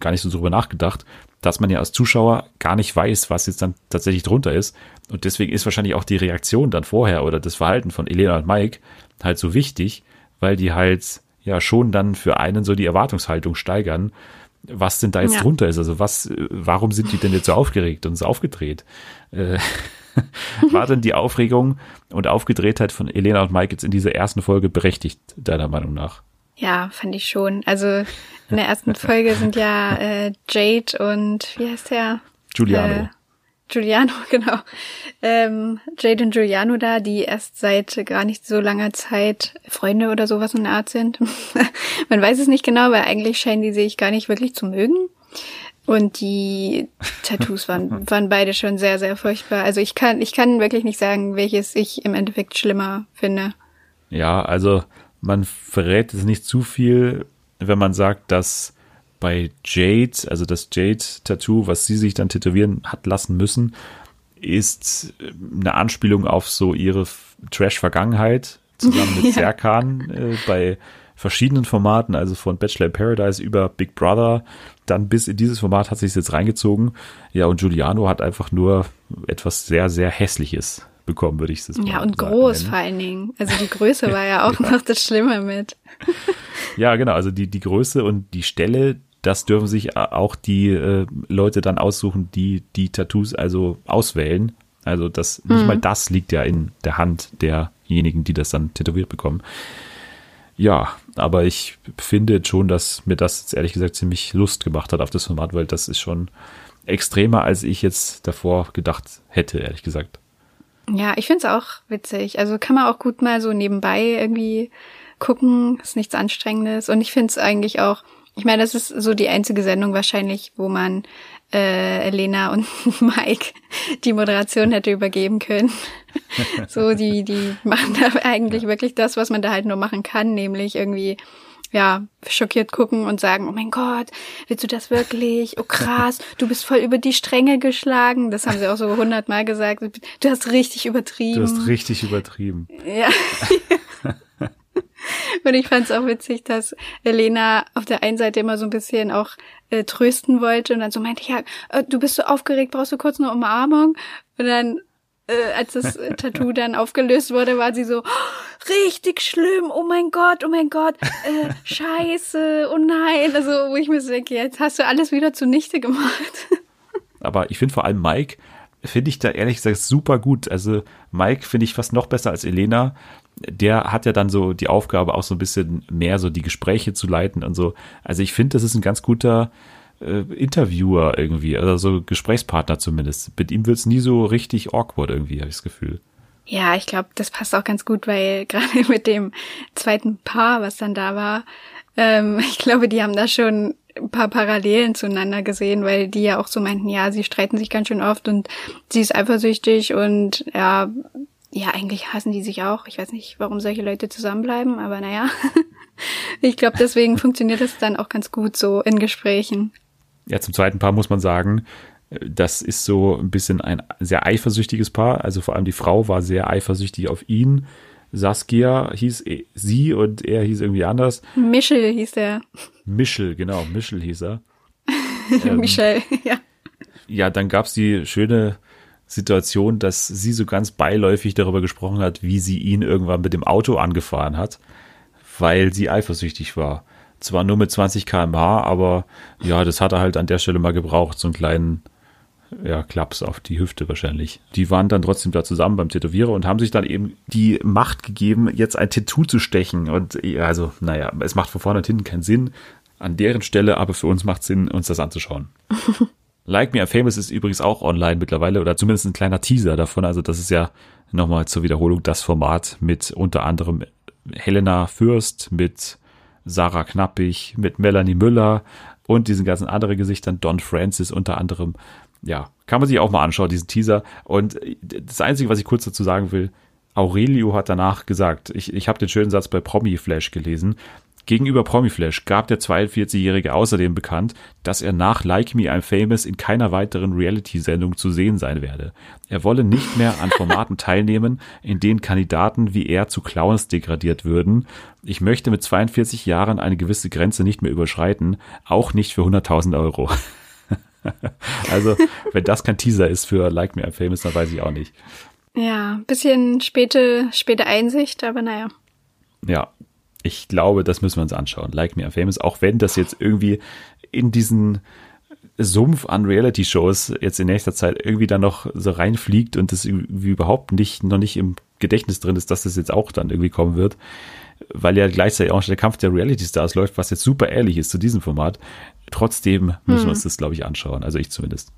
gar nicht so drüber nachgedacht, dass man ja als Zuschauer gar nicht weiß, was jetzt dann tatsächlich drunter ist. Und deswegen ist wahrscheinlich auch die Reaktion dann vorher oder das Verhalten von Elena und Mike halt so wichtig, weil die halt ja schon dann für einen so die Erwartungshaltung steigern was denn da jetzt Ja. drunter ist. Also was, äh, warum sind die denn jetzt so aufgeregt und so aufgedreht? Äh, war denn die Aufregung und Aufgedrehtheit von Elena und Mike jetzt in dieser ersten Folge berechtigt, deiner Meinung nach? Ja, fand ich schon. Also in der ersten Folge sind ja äh, Jade und wie heißt der? Giuliano. Äh, Giuliano, genau. Ähm, Jade und Giuliano da, die erst seit gar nicht so langer Zeit Freunde oder sowas in der Art sind. Man weiß es nicht genau, weil eigentlich scheinen die sich gar nicht wirklich zu mögen. Und die Tattoos waren, waren beide schon sehr, sehr furchtbar. Also ich kann, ich kann wirklich nicht sagen, welches ich im Endeffekt schlimmer finde. Ja, also man verrät es nicht zu viel, wenn man sagt, dass bei Jade, also das Jade-Tattoo, was sie sich dann tätowieren hat lassen müssen, ist eine Anspielung auf so ihre Trash-Vergangenheit zusammen mit Ja. Serkan äh, bei verschiedenen Formaten, also von Bachelor in Paradise über Big Brother, dann bis in dieses Format hat sich jetzt reingezogen. Ja, und Giuliano hat einfach nur etwas sehr, sehr Hässliches bekommen, würde ich es mal Ja, und sagen, groß vor allen Dingen. Also die Größe war ja auch noch das Schlimme mit. Ja, genau. Also die, die Größe und die Stelle, das dürfen sich auch die äh, Leute dann aussuchen, die die Tattoos also auswählen. Also das, nicht mal das liegt ja in der Hand derjenigen, die das dann tätowiert bekommen. Ja, aber ich finde schon, dass mir das jetzt ehrlich gesagt ziemlich Lust gemacht hat auf das Format, weil das ist schon extremer, als ich jetzt davor gedacht hätte, ehrlich gesagt. Ja, ich find's auch witzig. Also kann man auch gut mal so nebenbei irgendwie gucken. Ist nichts Anstrengendes. Und ich find's eigentlich auch, ich meine, das ist so die einzige Sendung wahrscheinlich, wo man äh, Elena und Mike die Moderation hätte übergeben können. so, die, die machen da eigentlich wirklich das, was man da halt nur machen kann, nämlich irgendwie ja, schockiert gucken und sagen, oh mein Gott, willst du das wirklich? Oh krass, du bist voll über die Stränge geschlagen. Das haben sie auch so hundertmal gesagt. Du hast richtig übertrieben. Du hast richtig übertrieben. Ja. Und ich fand es auch witzig, dass Elena auf der einen Seite immer so ein bisschen auch äh, trösten wollte und dann so meinte, ja, äh, du bist so aufgeregt, brauchst du kurz eine Umarmung? Und dann, äh, als das äh, Tattoo dann aufgelöst wurde, war sie so, "Oh, richtig schlimm, oh mein Gott, oh mein Gott, äh, scheiße, oh nein. Also, wo ich mir so denke, jetzt hast du alles wieder zunichte gemacht. Aber ich finde vor allem Mike, finde ich da ehrlich gesagt super gut. Also Mike finde ich fast noch besser als Elena. Der hat ja dann so die Aufgabe, auch so ein bisschen mehr so die Gespräche zu leiten und so. Also ich finde, das ist ein ganz guter äh, Interviewer irgendwie, also so Gesprächspartner zumindest. Mit ihm wird's nie so richtig awkward irgendwie, habe ich das Gefühl. Ja, ich glaube, das passt auch ganz gut, weil gerade mit dem zweiten Paar, was dann da war, ähm, ich glaube, die haben da schon ein paar Parallelen zueinander gesehen, weil die ja auch so meinten, ja, sie streiten sich ganz schön oft und sie ist eifersüchtig und ja, ja, eigentlich hassen die sich auch. Ich weiß nicht, warum solche Leute zusammenbleiben, aber naja. Ich glaube, deswegen funktioniert das dann auch ganz gut so in Gesprächen. Ja, zum zweiten Paar muss man sagen, das ist so ein bisschen ein sehr eifersüchtiges Paar. Also vor allem die Frau war sehr eifersüchtig auf ihn. Saskia hieß eh- sie und er hieß irgendwie anders. Michel hieß der. Michel, genau, Michel hieß er. Michel, ja. Ja, dann gab's die schöne Situation, dass sie so ganz beiläufig darüber gesprochen hat, wie sie ihn irgendwann mit dem Auto angefahren hat, weil sie eifersüchtig war. Zwar nur mit 20 km/h, aber ja, das hat er halt an der Stelle mal gebraucht, so einen kleinen ja, Klaps auf die Hüfte wahrscheinlich. Die waren dann trotzdem da zusammen beim Tätowierer und haben sich dann eben die Macht gegeben, jetzt ein Tattoo zu stechen. Und also, naja, es macht von vorne und hinten keinen Sinn an deren Stelle, aber für uns macht Sinn, uns das anzuschauen. Like Me I'm Famous ist übrigens auch online mittlerweile oder zumindest ein kleiner Teaser davon. Also das ist ja nochmal zur Wiederholung das Format mit unter anderem Helena Fürst, mit Sarah Knappig, mit Melanie Müller und diesen ganzen anderen Gesichtern, Don Francis unter anderem. Ja, kann man sich auch mal anschauen, diesen Teaser. Und das Einzige, was ich kurz dazu sagen will, Aurelio hat danach gesagt, ich, ich habe den schönen Satz bei Promi Flash gelesen, Gegenüber Promiflash gab der 42-Jährige außerdem bekannt, dass er nach Like Me I'm Famous in keiner weiteren Reality-Sendung zu sehen sein werde. Er wolle nicht mehr an Formaten teilnehmen, in denen Kandidaten wie er zu Clowns degradiert würden. Ich möchte mit 42 Jahren eine gewisse Grenze nicht mehr überschreiten, auch nicht für 100.000 Euro. also, wenn das kein Teaser ist für Like Me I'm Famous, dann weiß ich auch nicht. Ja, bisschen späte, späte Einsicht, aber naja. Ja, ich glaube, das müssen wir uns anschauen. Like Me I'm Famous, auch wenn das jetzt irgendwie in diesen Sumpf an Reality-Shows jetzt in nächster Zeit irgendwie dann noch so reinfliegt und das irgendwie überhaupt nicht, noch nicht im Gedächtnis drin ist, dass das jetzt auch dann irgendwie kommen wird, weil ja gleichzeitig auch schon der Kampf der Reality-Stars läuft, was jetzt super ehrlich ist zu diesem Format. Trotzdem müssen hm. wir uns das, glaube ich, anschauen, also ich zumindest.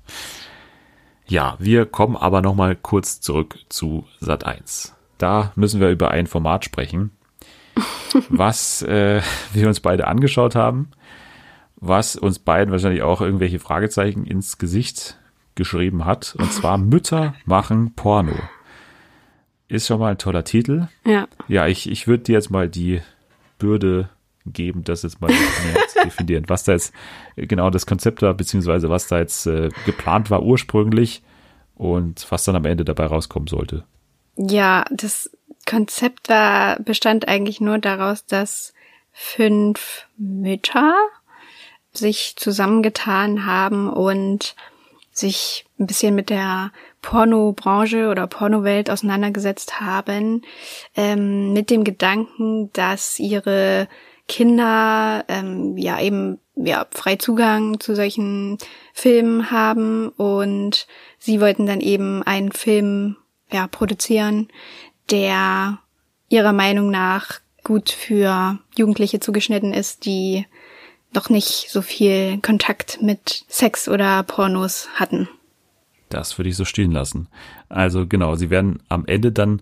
Ja, wir kommen aber nochmal kurz zurück zu Sat 1. Da müssen wir über ein Format sprechen, was äh, wir uns beide angeschaut haben was uns beiden wahrscheinlich auch irgendwelche Fragezeichen ins Gesicht geschrieben hat. Und zwar Mütter machen Porno. Ist schon mal ein toller Titel. Ja. Ja, ich, ich würde dir jetzt mal die Bürde geben, das jetzt mal mehr zu definieren, was da jetzt genau das Konzept war, beziehungsweise was da jetzt äh, geplant war ursprünglich und was dann am Ende dabei rauskommen sollte. Ja, das Konzept war, bestand eigentlich nur daraus, dass fünf Mütter sich zusammengetan haben und sich ein bisschen mit der Pornobranche oder Pornowelt auseinandergesetzt haben, ähm, mit dem Gedanken, dass ihre Kinder ähm, ja eben ja frei Zugang zu solchen Filmen haben und sie wollten dann eben einen Film ja produzieren, der ihrer Meinung nach gut für Jugendliche zugeschnitten ist, die noch nicht so viel Kontakt mit Sex oder Pornos hatten. Das würde ich so stehen lassen. Also genau, sie werden am Ende dann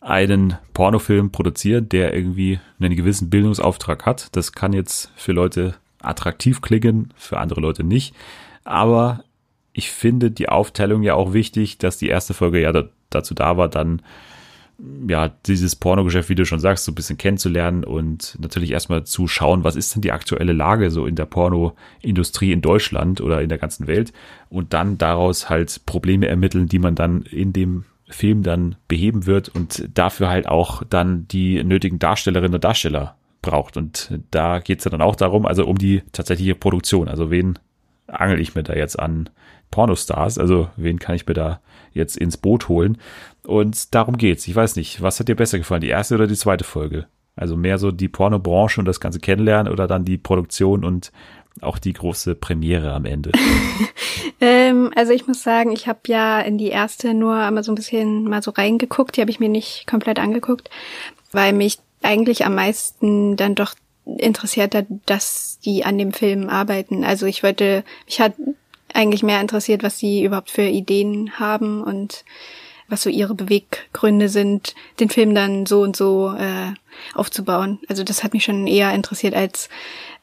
einen Pornofilm produzieren, der irgendwie einen gewissen Bildungsauftrag hat. Das kann jetzt für Leute attraktiv klingen, für andere Leute nicht. Aber ich finde die Aufteilung ja auch wichtig, dass die erste Folge ja dazu da war, dann ja, dieses Pornogeschäft, wie du schon sagst, so ein bisschen kennenzulernen und natürlich erstmal zu schauen, was ist denn die aktuelle Lage so in der Pornoindustrie in Deutschland oder in der ganzen Welt und dann daraus halt Probleme ermitteln, die man dann in dem Film dann beheben wird und dafür halt auch dann die nötigen Darstellerinnen und Darsteller braucht. Und da geht's ja dann auch darum, also um die tatsächliche Produktion. Also wen angel ich mir da jetzt an Pornostars? Also wen kann ich mir da jetzt ins Boot holen? Und darum geht's. Ich weiß nicht, was hat dir besser gefallen, die erste oder die zweite Folge? Also mehr so die Pornobranche und das Ganze kennenlernen oder dann die Produktion und auch die große Premiere am Ende? ähm, also ich muss sagen, ich habe ja in die erste nur einmal so ein bisschen mal so reingeguckt. Die habe ich mir nicht komplett angeguckt, weil mich eigentlich am meisten dann doch interessiert hat, dass die an dem Film arbeiten. Also ich wollte, mich hat eigentlich mehr interessiert, was sie überhaupt für Ideen haben und was so ihre Beweggründe sind, den Film dann so und so äh, aufzubauen. Also das hat mich schon eher interessiert als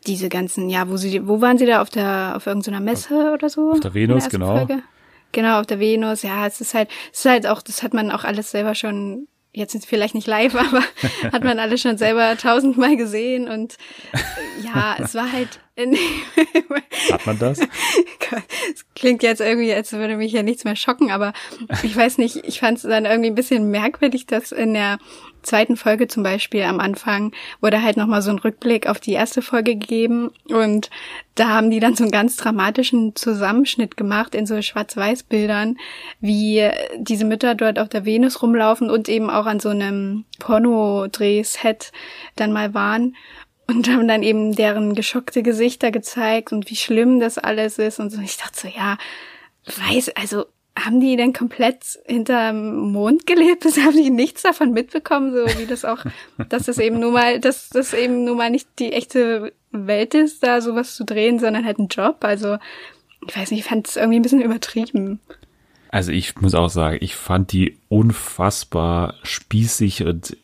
diese ganzen, ja, wo sie, wo waren sie da auf der, auf irgendeiner Messe oder so? Auf der Venus, der genau. Folge? Genau, auf der Venus, ja, es ist halt, es ist halt auch, das hat man auch alles selber schon jetzt vielleicht nicht live, aber hat man alles schon selber tausendmal gesehen und ja, es war halt. hat man das? Es klingt jetzt irgendwie, als würde mich ja nichts mehr schocken, aber ich weiß nicht, ich fand es dann irgendwie ein bisschen merkwürdig, dass in der zweiten Folge zum Beispiel am Anfang wurde halt nochmal so ein Rückblick auf die erste Folge gegeben und da haben die dann so einen ganz dramatischen Zusammenschnitt gemacht in so Schwarz-Weiß-Bildern, wie diese Mütter dort auf der Venus rumlaufen und eben auch an so einem Pornodreh-Set dann mal waren und haben dann eben deren geschockte Gesichter gezeigt und wie schlimm das alles ist und so. Ich dachte so, ja, weiß, also haben die denn komplett hinterm Mond gelebt? Das haben die nichts davon mitbekommen, so wie das auch, dass das eben nur mal, dass das eben nur mal nicht die echte Welt ist, da sowas zu drehen, sondern halt ein Job. Also, ich weiß nicht, ich fand es irgendwie ein bisschen übertrieben. Also ich muss auch sagen, ich fand die unfassbar spießig und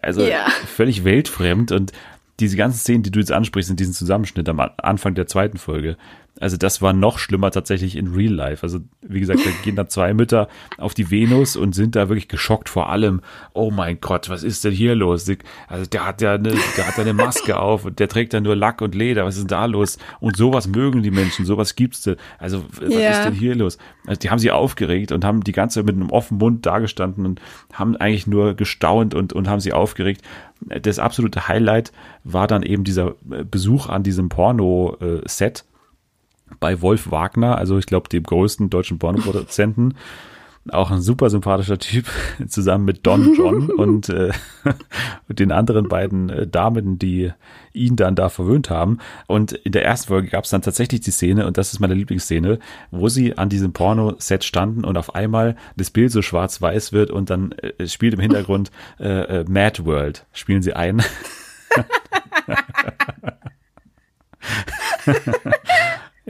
also ja. völlig weltfremd und diese ganzen Szenen, die du jetzt ansprichst in diesem Zusammenschnitt am Anfang der zweiten Folge, also das war noch schlimmer tatsächlich in Real Life. Also wie gesagt, da gehen da zwei Mütter auf die Venus und sind da wirklich geschockt vor allem. Oh mein Gott, was ist denn hier los? Also der hat ja eine, der hat ja eine Maske auf und der trägt ja nur Lack und Leder. Was ist denn da los? Und sowas mögen die Menschen, sowas gibt's denn. Also was ja. ist denn hier los? Also die haben sie aufgeregt und haben die ganze Zeit mit einem offenen Mund dagestanden und haben eigentlich nur gestaunt und, und haben sie aufgeregt. Das absolute Highlight war dann eben dieser Besuch an diesem Porno-Set bei Wolf Wagner, also ich glaube dem größten deutschen Pornoproduzenten. auch ein super sympathischer Typ, zusammen mit Don John und äh, den anderen beiden äh, Damen, die ihn dann da verwöhnt haben. Und in der ersten Folge gab es dann tatsächlich die Szene, und das ist meine Lieblingsszene, wo sie an diesem Porno-Set standen und auf einmal das Bild so schwarz-weiß wird und dann äh, spielt im Hintergrund äh, äh, Mad World, spielen sie ein.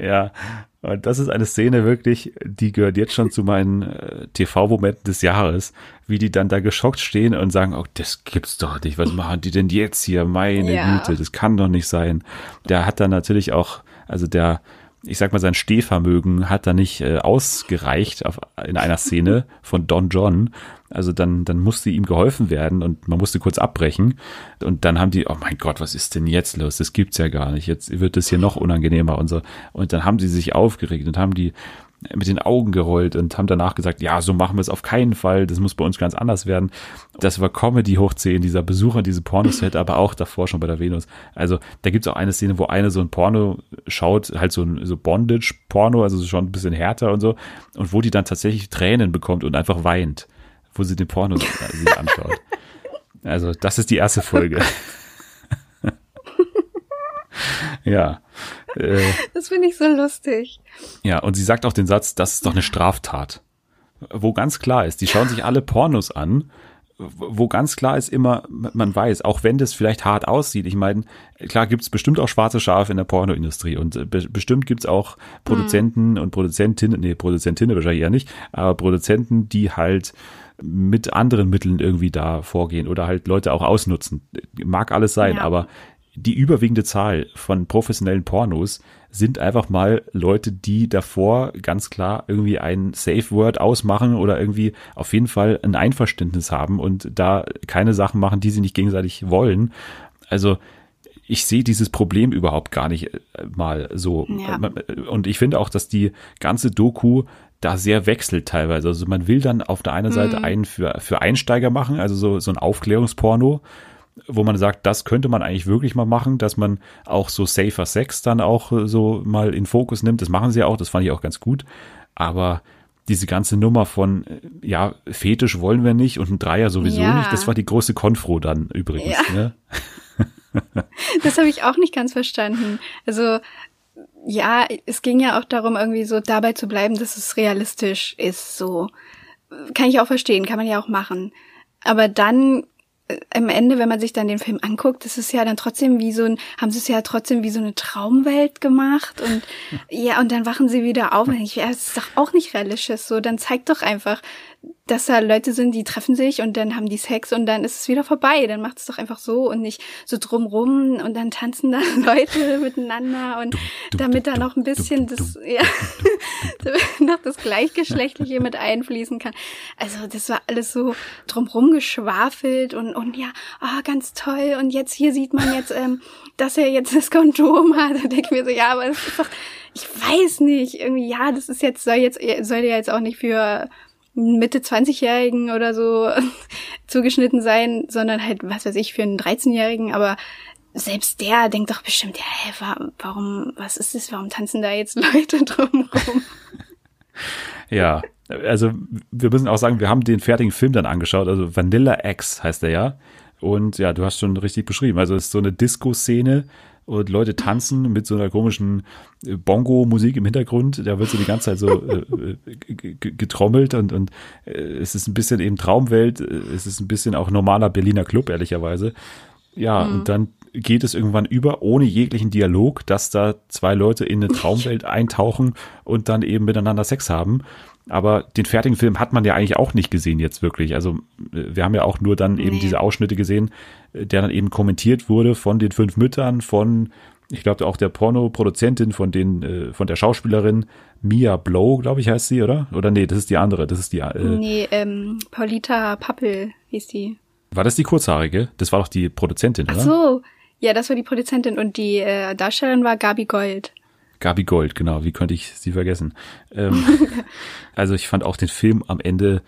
ja, und das ist eine Szene wirklich, die gehört jetzt schon zu meinen äh, TV-Momenten des Jahres, wie die dann da geschockt stehen und sagen, oh, das gibt's doch nicht, was machen die denn jetzt hier? Meine ja. Güte, das kann doch nicht sein. Der hat dann natürlich auch, also der ich sag mal, sein Stehvermögen hat da nicht äh, ausgereicht auf, in einer Szene von Don John. Also dann, dann musste ihm geholfen werden und man musste kurz abbrechen. Und dann haben die, oh mein Gott, was ist denn jetzt los? Das gibt's ja gar nicht. Jetzt wird es hier noch unangenehmer und so. Und dann haben sie sich aufgeregt und haben die mit den Augen gerollt und haben danach gesagt, ja, so machen wir es auf keinen Fall, das muss bei uns ganz anders werden. Das war Comedy hoch 10, dieser Besucher, diese Pornoset, aber auch davor schon bei der Venus. Also da gibt's auch eine Szene, wo eine so ein Porno schaut, halt so ein so Bondage-Porno, also schon ein bisschen härter und so, und wo die dann tatsächlich Tränen bekommt und einfach weint, wo sie den Porno sich anschaut. Also das ist die erste Folge. ja. Äh, das finde ich so lustig. Ja, und sie sagt auch den Satz, das ist doch eine Straftat. Wo ganz klar ist, die schauen sich alle Pornos an, wo ganz klar ist immer, man weiß, auch wenn das vielleicht hart aussieht, ich meine, klar gibt's bestimmt auch schwarze Schafe in der Pornoindustrie und äh, be bestimmt gibt's auch Produzenten mhm. und Produzentinnen, nee, Produzentinnen wahrscheinlich eher nicht, aber Produzenten, die halt mit anderen Mitteln irgendwie da vorgehen oder halt Leute auch ausnutzen. Mag alles sein, ja. aber die überwiegende Zahl von professionellen Pornos sind einfach mal Leute, die davor ganz klar irgendwie ein Safe Word ausmachen oder irgendwie auf jeden Fall ein Einverständnis haben und da keine Sachen machen, die sie nicht gegenseitig wollen. Also ich sehe dieses Problem überhaupt gar nicht äh, mal so. Ja. Und ich finde auch, dass die ganze Doku da sehr wechselt teilweise. Also man will dann auf der einen Seite mhm. einen für, für Einsteiger machen, also so, so ein Aufklärungsporno wo man sagt, das könnte man eigentlich wirklich mal machen, dass man auch so Safer Sex dann auch äh, so mal in Fokus nimmt. Das machen sie auch, das fand ich auch ganz gut. Aber diese ganze Nummer von, äh, ja, Fetisch wollen wir nicht und ein Dreier sowieso ja. nicht, das war die große Konfro dann übrigens. Ja. Ne? das habe ich auch nicht ganz verstanden. Also ja, es ging ja auch darum, irgendwie so dabei zu bleiben, dass es realistisch ist. So kann ich auch verstehen, kann man ja auch machen. Aber dann am Ende, wenn man sich dann den Film anguckt, das ist ja dann trotzdem wie so ein, haben sie es ja trotzdem wie so eine Traumwelt gemacht und ja, und dann wachen sie wieder auf. Und ich, ja, das ist doch auch nicht realistisches, so, dann zeigt doch einfach, dass da Leute sind, die treffen sich und dann haben die Sex und dann ist es wieder vorbei. Dann macht es doch einfach so und nicht so drumrum und dann tanzen da Leute miteinander und damit da noch ein bisschen das, ja, noch das Gleichgeschlechtliche mit einfließen kann. Also das war alles so drumrum geschwafelt und, und ja, oh, ganz toll. Und jetzt hier sieht man jetzt, ähm, dass er jetzt das Kondom hat. Da denke ich mir so, ja, aber es ist doch, ich weiß nicht, irgendwie, ja, das ist jetzt, soll jetzt, soll ja jetzt auch nicht für Mitte 20-Jährigen oder so zugeschnitten sein, sondern halt, was weiß ich, für einen 13-Jährigen, aber selbst der denkt doch bestimmt, ja, hä, warum, was ist das, warum tanzen da jetzt Leute drumherum? ja, also wir müssen auch sagen, wir haben den fertigen Film dann angeschaut, also Vanilla X heißt er ja. Und ja, du hast schon richtig beschrieben. Also es ist so eine Disco-Szene, und Leute tanzen mit so einer komischen äh, Bongo-Musik im Hintergrund. Da wird so die ganze Zeit so äh, äh getrommelt und, und äh, es ist ein bisschen eben Traumwelt. Es ist ein bisschen auch normaler Berliner Club, ehrlicherweise. Ja, mhm. und dann geht es irgendwann über, ohne jeglichen Dialog, dass da zwei Leute in eine Traumwelt eintauchen und dann eben miteinander Sex haben. Aber den fertigen Film hat man ja eigentlich auch nicht gesehen jetzt wirklich. Also wir haben ja auch nur dann eben nee. diese Ausschnitte gesehen, der dann eben kommentiert wurde von den fünf Müttern, von, ich glaube auch der Porno-Produzentin, von den, äh, von der Schauspielerin Mia Blow, glaube ich, heißt sie, oder? Oder nee, das ist die andere, das ist die. Äh, nee, ähm, Paulita Pappel hieß die. War das die kurzhaarige? Das war doch die Produzentin, oder? Ach so, ja, das war die Produzentin und die äh, Darstellerin war Gabi Gold. Gabi Gold, genau. Wie könnte ich sie vergessen? Ähm, also ich fand auch den Film am Ende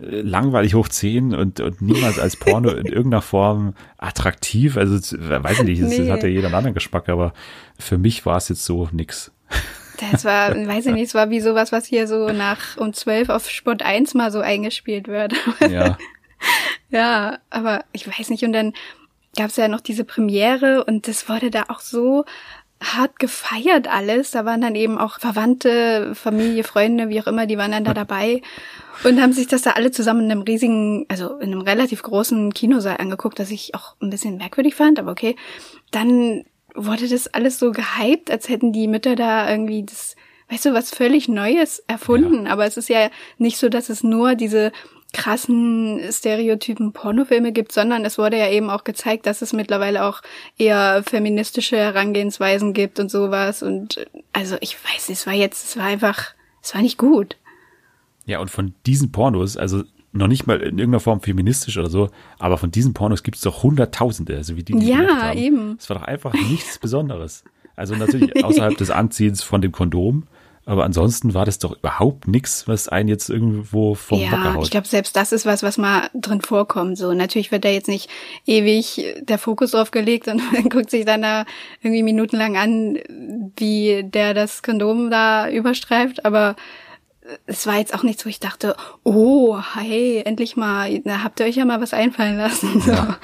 langweilig hoch 10 und, und niemals als Porno in irgendeiner Form attraktiv. Also weiß ich nicht, es nee. hat ja jeder einen anderen Geschmack, aber für mich war es jetzt so nix. Das war, weiß ich nicht, es war wie sowas, was hier so nach um zwölf auf Sport 1 mal so eingespielt wird. Ja. ja, aber ich weiß nicht. Und dann gab es ja noch diese Premiere und das wurde da auch so hart gefeiert alles. Da waren dann eben auch Verwandte, Familie, Freunde, wie auch immer, die waren dann da dabei und haben sich das da alle zusammen in einem riesigen, also in einem relativ großen Kinosaal angeguckt, das ich auch ein bisschen merkwürdig fand, aber okay. Dann wurde das alles so gehypt, als hätten die Mütter da irgendwie das, weißt du, was völlig Neues erfunden. Ja. Aber es ist ja nicht so, dass es nur diese krassen Stereotypen Pornofilme gibt, sondern es wurde ja eben auch gezeigt, dass es mittlerweile auch eher feministische Herangehensweisen gibt und sowas. Und also ich weiß, es war jetzt, es war einfach, es war nicht gut. Ja, und von diesen Pornos, also noch nicht mal in irgendeiner Form feministisch oder so, aber von diesen Pornos gibt es doch Hunderttausende, also wie die, die Ja, eben. Es war doch einfach nichts Besonderes. Also natürlich außerhalb des Anziehens von dem Kondom, aber ansonsten war das doch überhaupt nichts, was einen jetzt irgendwo vom ja, Hocker haut. ich glaube, selbst das ist was, was mal drin vorkommt. So natürlich wird da jetzt nicht ewig der Fokus drauf gelegt und man guckt sich dann da irgendwie minutenlang an, wie der das Kondom da überstreift. Aber es war jetzt auch nichts, wo ich dachte, oh, hey, endlich mal, na, habt ihr euch ja mal was einfallen lassen. So. Ja.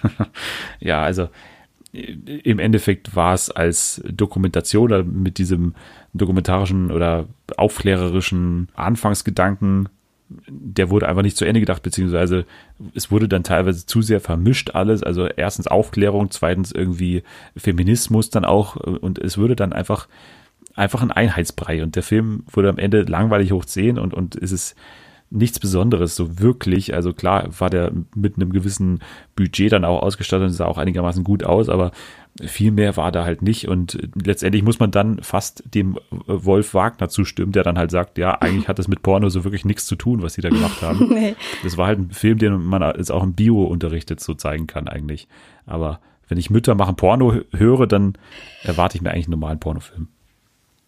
ja, also im Endeffekt war es als Dokumentation mit diesem dokumentarischen oder aufklärerischen Anfangsgedanken, der wurde einfach nicht zu Ende gedacht, beziehungsweise es wurde dann teilweise zu sehr vermischt alles. Also erstens Aufklärung, zweitens irgendwie Feminismus dann auch und es würde dann einfach einfach ein Einheitsbrei und der Film wurde am Ende langweilig hoch 10 und, und es ist nichts Besonderes, so wirklich. Also klar war der mit einem gewissen Budget dann auch ausgestattet und sah auch einigermaßen gut aus, aber viel mehr war da halt nicht und letztendlich muss man dann fast dem Wolf Wagner zustimmen, der dann halt sagt, ja, eigentlich hat das mit Porno so wirklich nichts zu tun, was sie da gemacht haben. nee. Das war halt ein Film, den man jetzt auch im Bio-Unterricht jetzt so zeigen kann eigentlich. Aber wenn ich Mütter machen Porno höre, dann erwarte ich mir eigentlich einen normalen Pornofilm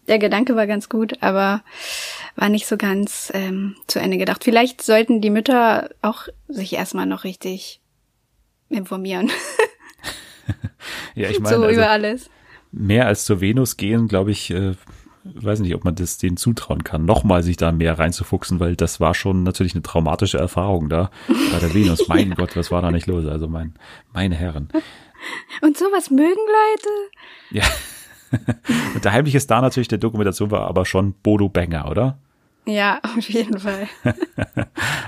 der Gedanke war ganz gut, aber war nicht so ganz ähm, zu Ende gedacht. Vielleicht sollten die Mütter auch sich erstmal noch richtig informieren. ja, ich meine, so also, über alles. Mehr als zur Venus gehen, glaube ich, äh, weiß nicht, ob man das denen zutrauen kann, nochmal sich da mehr reinzufuchsen, weil das war schon natürlich eine traumatische Erfahrung da bei der Venus. Mein ja. Gott, was war da nicht los? Also mein, meine Herren. Und sowas mögen Leute? Ja. Und der heimliche Star natürlich der Dokumentation war aber schon Bodo Banger, oder? Ja, auf jeden Fall.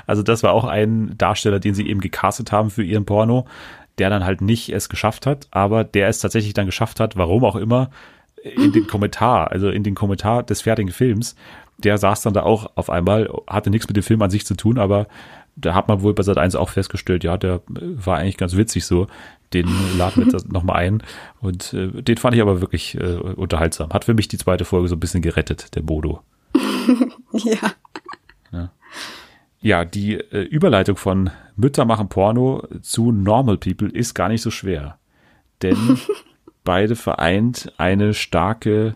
also das war auch ein Darsteller, den sie eben gecastet haben für ihren Porno, der dann halt nicht es geschafft hat, aber der es tatsächlich dann geschafft hat, warum auch immer, in den Kommentar, also in den Kommentar des fertigen Films, der saß dann da auch auf einmal, hatte nichts mit dem Film an sich zu tun, aber da hat man wohl bei Sat 1 auch festgestellt, ja, der war eigentlich ganz witzig so den laden wir jetzt nochmal ein. Und äh, den fand ich aber wirklich äh, unterhaltsam. Hat für mich die zweite Folge so ein bisschen gerettet, der Bodo. ja. ja. Ja, die äh, Überleitung von Mütter machen Porno zu Normal People ist gar nicht so schwer. Denn beide vereint eine starke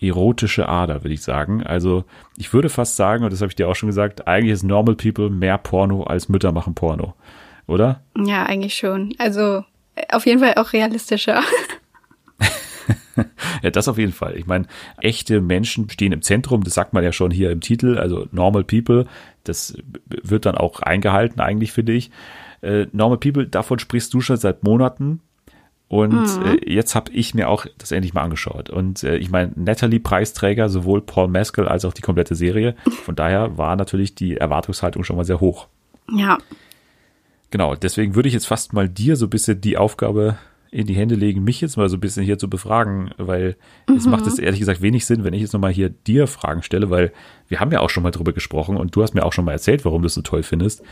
erotische Ader, würde ich sagen. Also ich würde fast sagen, und das habe ich dir auch schon gesagt, eigentlich ist Normal People mehr Porno als Mütter machen Porno. Oder? Ja, eigentlich schon. Also auf jeden Fall auch realistischer. ja, das auf jeden Fall. Ich meine, echte Menschen stehen im Zentrum, das sagt man ja schon hier im Titel, also Normal People, das wird dann auch eingehalten eigentlich, finde ich. Äh, Normal People, davon sprichst du schon seit Monaten. Und mhm. äh, jetzt habe ich mir auch das endlich mal angeschaut. Und äh, ich meine, Natalie Preisträger, sowohl Paul Mescal als auch die komplette Serie. Von daher war natürlich die Erwartungshaltung schon mal sehr hoch. Ja. Genau, deswegen würde ich jetzt fast mal dir so ein bisschen die Aufgabe in die Hände legen, mich jetzt mal so ein bisschen hier zu befragen, weil mhm. es macht es ehrlich gesagt wenig Sinn, wenn ich jetzt nochmal hier dir Fragen stelle, weil wir haben ja auch schon mal drüber gesprochen und du hast mir auch schon mal erzählt, warum du es so toll findest.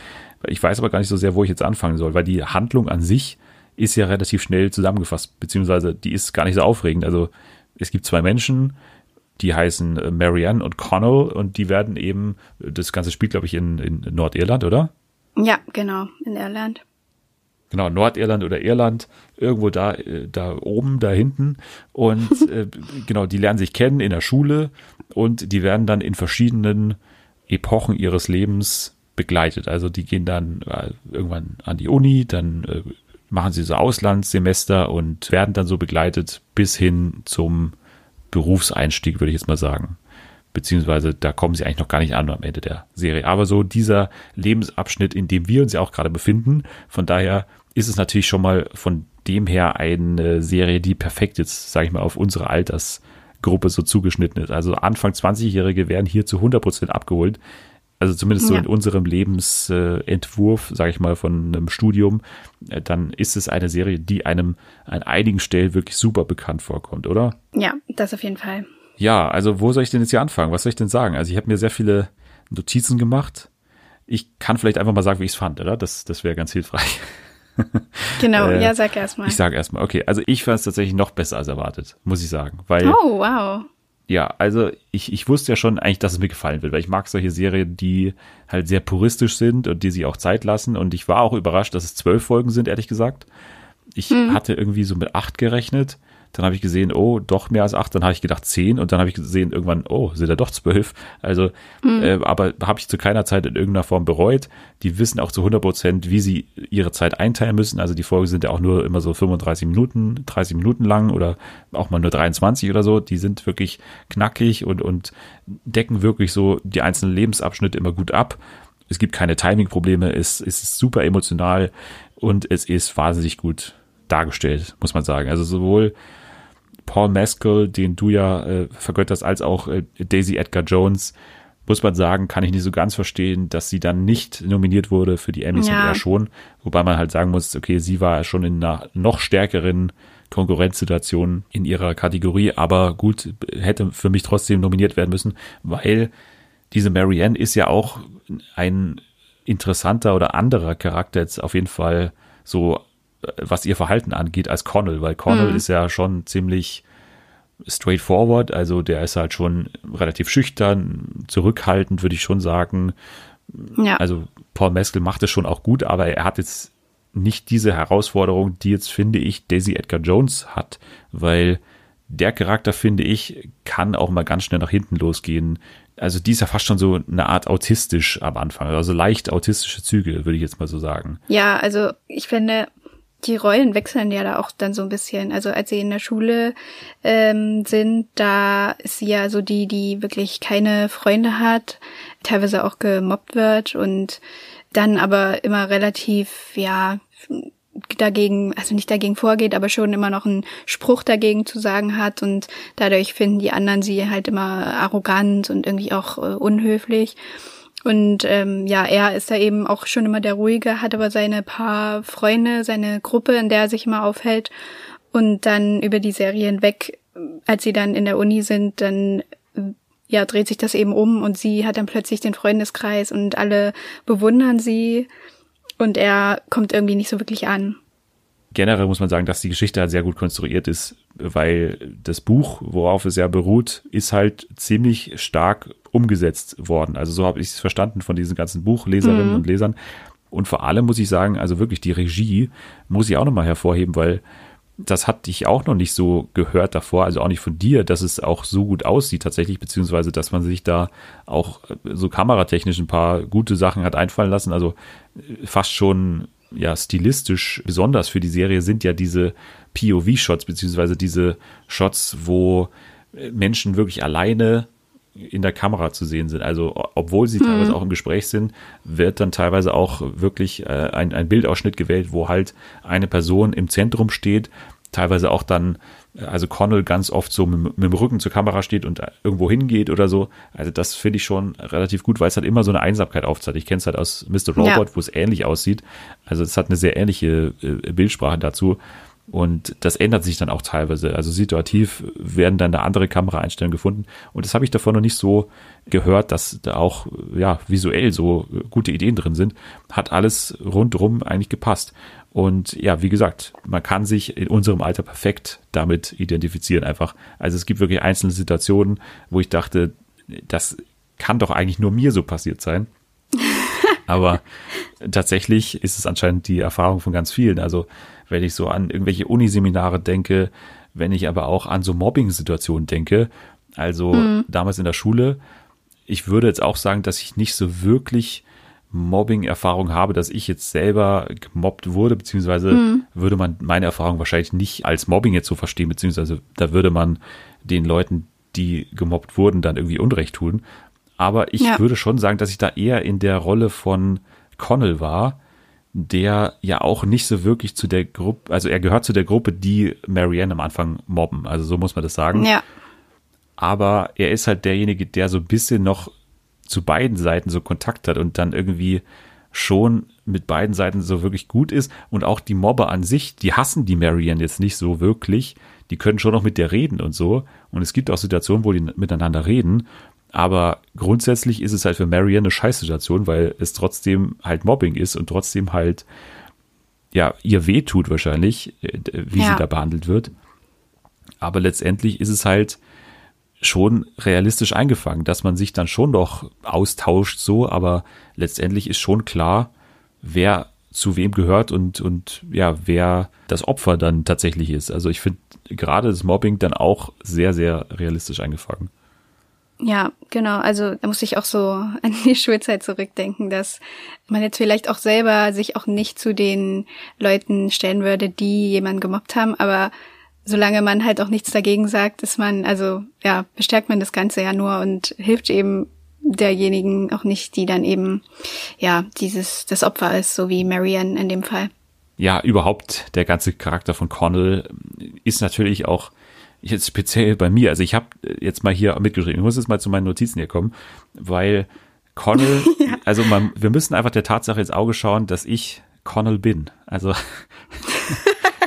Ich weiß aber gar nicht so sehr, wo ich jetzt anfangen soll, weil die Handlung an sich ist ja relativ schnell zusammengefasst, beziehungsweise die ist gar nicht so aufregend. Also es gibt zwei Menschen, die heißen äh, Marianne und Connell und die werden eben, das ganze spielt glaube ich in, in Nordirland, oder? Ja, genau, in Irland. Genau, Nordirland oder Irland, irgendwo da, äh, da oben, da hinten. Und äh, genau, die lernen sich kennen in der Schule und die werden dann in verschiedenen Epochen ihres Lebens begleitet. Also die gehen dann äh, irgendwann an die Uni, dann äh, machen sie so Auslandssemester und werden dann so begleitet bis hin zum Berufseinstieg, würde ich jetzt mal sagen. Beziehungsweise da kommen sie eigentlich noch gar nicht an am Ende der Serie. Aber so dieser Lebensabschnitt, in dem wir uns ja auch gerade befinden, von daher ist es natürlich schon mal von dem her eine Serie, die perfekt jetzt, sage ich mal, auf unsere Altersgruppe so zugeschnitten ist. Also Anfang 20-Jährige werden hier zu 100 Prozent abgeholt. Also zumindest so in unserem Lebensentwurf, sage ich mal, von einem Studium, äh, dann ist es eine Serie, die einem an einigen Stellen wirklich super bekannt vorkommt, oder? Ja, das auf jeden Fall. Ja, also wo soll ich denn jetzt hier anfangen? Was soll ich denn sagen? Also ich habe mir sehr viele Notizen gemacht. Ich kann vielleicht einfach mal sagen, wie ich es fand, oder? Das, das wäre ganz hilfreich. Genau, äh, ja, sag erstmal. Ich sage erstmal, okay. Also ich fand es tatsächlich noch besser als erwartet, muss ich sagen. Weil, oh, wow. Ja, also ich, ich wusste ja schon eigentlich, dass es mir gefallen wird, weil ich mag solche Serien, die halt sehr puristisch sind und die sich auch Zeit lassen. Und ich war auch überrascht, dass es zwölf Folgen sind, ehrlich gesagt. Ich hm. hatte irgendwie so mit acht gerechnet. Dann habe ich gesehen, oh, doch mehr als acht. Dann habe ich gedacht zehn und dann habe ich gesehen irgendwann, oh, sind ja doch zwölf. Also, mhm. äh, aber habe ich zu keiner Zeit in irgendeiner Form bereut. Die wissen auch zu 100 Prozent, wie sie ihre Zeit einteilen müssen. Also die Folgen sind ja auch nur immer so 35 Minuten, 30 Minuten lang oder auch mal nur 23 oder so. Die sind wirklich knackig und, und decken wirklich so die einzelnen Lebensabschnitte immer gut ab. Es gibt keine Timing-Probleme, es, es ist super emotional und es ist wahnsinnig gut dargestellt, muss man sagen. Also sowohl Paul Mescal, den du ja äh, vergötterst, als auch äh, Daisy Edgar Jones, muss man sagen, kann ich nicht so ganz verstehen, dass sie dann nicht nominiert wurde für die Emmys ja. und er schon. Wobei man halt sagen muss, okay, sie war schon in einer noch stärkeren Konkurrenzsituation in ihrer Kategorie, aber gut, hätte für mich trotzdem nominiert werden müssen, weil diese Marianne ist ja auch ein interessanter oder anderer Charakter jetzt auf jeden Fall so was ihr Verhalten angeht, als Connell, weil Connell mhm. ist ja schon ziemlich straightforward, also der ist halt schon relativ schüchtern, zurückhaltend, würde ich schon sagen. Ja. Also Paul Meskel macht es schon auch gut, aber er hat jetzt nicht diese Herausforderung, die jetzt, finde ich, Daisy Edgar Jones hat, weil der Charakter, finde ich, kann auch mal ganz schnell nach hinten losgehen. Also die ist ja fast schon so eine Art autistisch am Anfang, also leicht autistische Züge, würde ich jetzt mal so sagen. Ja, also ich finde, die Rollen wechseln ja da auch dann so ein bisschen. Also als sie in der Schule ähm, sind, da ist sie ja so die, die wirklich keine Freunde hat, teilweise auch gemobbt wird und dann aber immer relativ, ja, dagegen, also nicht dagegen vorgeht, aber schon immer noch einen Spruch dagegen zu sagen hat und dadurch finden die anderen sie halt immer arrogant und irgendwie auch äh, unhöflich. Und ähm, ja, er ist da eben auch schon immer der Ruhige, hat aber seine paar Freunde, seine Gruppe, in der er sich immer aufhält. Und dann über die Serie hinweg, als sie dann in der Uni sind, dann ja, dreht sich das eben um und sie hat dann plötzlich den Freundeskreis und alle bewundern sie und er kommt irgendwie nicht so wirklich an generell muss man sagen, dass die Geschichte halt sehr gut konstruiert ist, weil das Buch, worauf es ja beruht, ist halt ziemlich stark umgesetzt worden. Also so habe ich es verstanden von diesen ganzen Buchleserinnen mhm. und Lesern. Und vor allem muss ich sagen, also wirklich die Regie muss ich auch nochmal hervorheben, weil das hatte ich auch noch nicht so gehört davor, also auch nicht von dir, dass es auch so gut aussieht tatsächlich, beziehungsweise dass man sich da auch so kameratechnisch ein paar gute Sachen hat einfallen lassen. Also fast schon ja stilistisch besonders für die Serie sind ja diese POV-Shots, beziehungsweise diese Shots, wo Menschen wirklich alleine in der Kamera zu sehen sind. Also obwohl sie mhm. teilweise auch im Gespräch sind, wird dann teilweise auch wirklich äh, ein, ein Bildausschnitt gewählt, wo halt eine Person im Zentrum steht, teilweise auch dann also Connell ganz oft so mit, mit, dem Rücken zur Kamera steht und irgendwo hingeht oder so. Also das finde ich schon relativ gut, weil es halt immer so eine Einsamkeit aufzeigt. Ich kenne es halt aus Mr. Robot, ja. wo es ähnlich aussieht. Also es hat eine sehr ähnliche äh, Bildsprache dazu. Und das ändert sich dann auch teilweise. Also situativ werden dann da andere Kameraeinstellungen gefunden. Und das habe ich davor noch nicht so gehört, dass da auch ja visuell so gute Ideen drin sind. Hat alles rundrum eigentlich gepasst. Und ja, wie gesagt, man kann sich in unserem Alter perfekt damit identifizieren einfach. Also es gibt wirklich einzelne Situationen, wo ich dachte, das kann doch eigentlich nur mir so passiert sein. Aber tatsächlich ist es anscheinend die Erfahrung von ganz vielen. Also wenn ich so an irgendwelche Uniseminare denke, wenn ich aber auch an so Mobbing-Situationen denke, also mhm. damals in der Schule, ich würde jetzt auch sagen, dass ich nicht so wirklich Mobbing-Erfahrung habe, dass ich jetzt selber gemobbt wurde, beziehungsweise mhm. würde man meine Erfahrung wahrscheinlich nicht als Mobbing jetzt so verstehen, beziehungsweise da würde man den Leuten, die gemobbt wurden, dann irgendwie Unrecht tun. Aber ich ja. würde schon sagen, dass ich da eher in der Rolle von Connell war, der ja auch nicht so wirklich zu der Gruppe, also er gehört zu der Gruppe, die Marianne am Anfang mobben. Also so muss man das sagen. Ja. Aber er ist halt derjenige, der so ein bisschen noch zu beiden Seiten so Kontakt hat und dann irgendwie schon mit beiden Seiten so wirklich gut ist und auch die Mobber an sich, die hassen die Marianne jetzt nicht so wirklich, die können schon noch mit der reden und so und es gibt auch Situationen, wo die miteinander reden, aber grundsätzlich ist es halt für Marianne eine Scheißsituation, weil es trotzdem halt Mobbing ist und trotzdem halt ja ihr weh tut wahrscheinlich, äh, wie ja. sie da behandelt wird. Aber letztendlich ist es halt schon realistisch eingefangen, dass man sich dann schon noch austauscht so, aber letztendlich ist schon klar, wer zu wem gehört und, und ja, wer das Opfer dann tatsächlich ist. Also ich finde gerade das Mobbing dann auch sehr, sehr realistisch eingefangen. Ja, genau. Also da muss ich auch so an die Schulzeit zurückdenken, dass man jetzt vielleicht auch selber sich auch nicht zu den Leuten stellen würde, die jemanden gemobbt haben, aber solange man halt auch nichts dagegen sagt, ist man, also ja, bestärkt man das Ganze ja nur und hilft eben derjenigen auch nicht, die dann eben, ja, dieses, das Opfer ist, so wie Marianne in dem Fall. Ja, überhaupt der ganze Charakter von Connell ist natürlich auch jetzt speziell bei mir, also ich habe jetzt mal hier mitgeschrieben, ich muss jetzt mal zu meinen Notizen hier kommen, weil Connell, ja. also man, wir müssen einfach der Tatsache ins Auge schauen, dass ich Connell bin. Also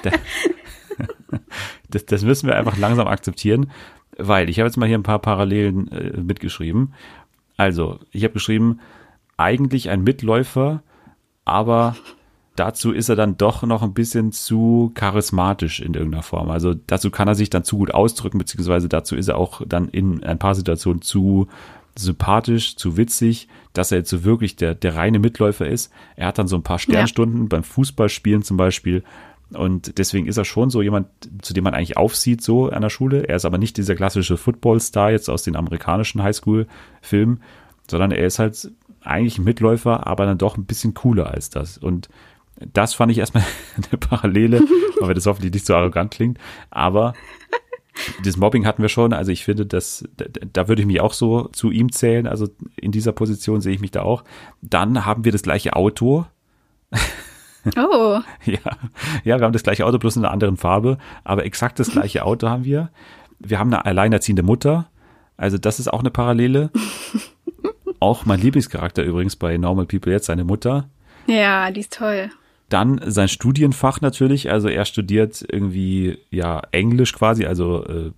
das, das müssen wir einfach langsam akzeptieren, weil ich habe jetzt mal hier ein paar Parallelen äh, mitgeschrieben. Also, ich habe geschrieben, eigentlich ein Mitläufer, aber dazu ist er dann doch noch ein bisschen zu charismatisch in irgendeiner Form. Also dazu kann er sich dann zu gut ausdrücken, beziehungsweise dazu ist er auch dann in ein paar Situationen zu sympathisch, zu witzig, dass er jetzt so wirklich der, der reine Mitläufer ist. Er hat dann so ein paar Sternstunden ja. beim Fußballspielen zum Beispiel. Und deswegen ist er schon so jemand, zu dem man eigentlich aufsieht, so an der Schule. Er ist aber nicht dieser klassische Football-Star jetzt aus den amerikanischen Highschool-Filmen, sondern er ist halt eigentlich ein Mitläufer, aber dann doch ein bisschen cooler als das. Und das fand ich erstmal eine Parallele, weil das hoffentlich nicht so arrogant klingt. Aber das Mobbing hatten wir schon. Also ich finde, dass da würde ich mich auch so zu ihm zählen. Also in dieser Position sehe ich mich da auch. Dann haben wir das gleiche Auto. Oh. ja, ja, wir haben das gleiche Auto, bloß in einer anderen Farbe. Aber exakt das gleiche Auto haben wir. Wir haben eine alleinerziehende Mutter. Also das ist auch eine Parallele. auch mein Lieblingscharakter übrigens bei Normal People jetzt, seine Mutter. Ja, die ist toll. Dann sein Studienfach natürlich, also er studiert irgendwie ja Englisch quasi, also äh,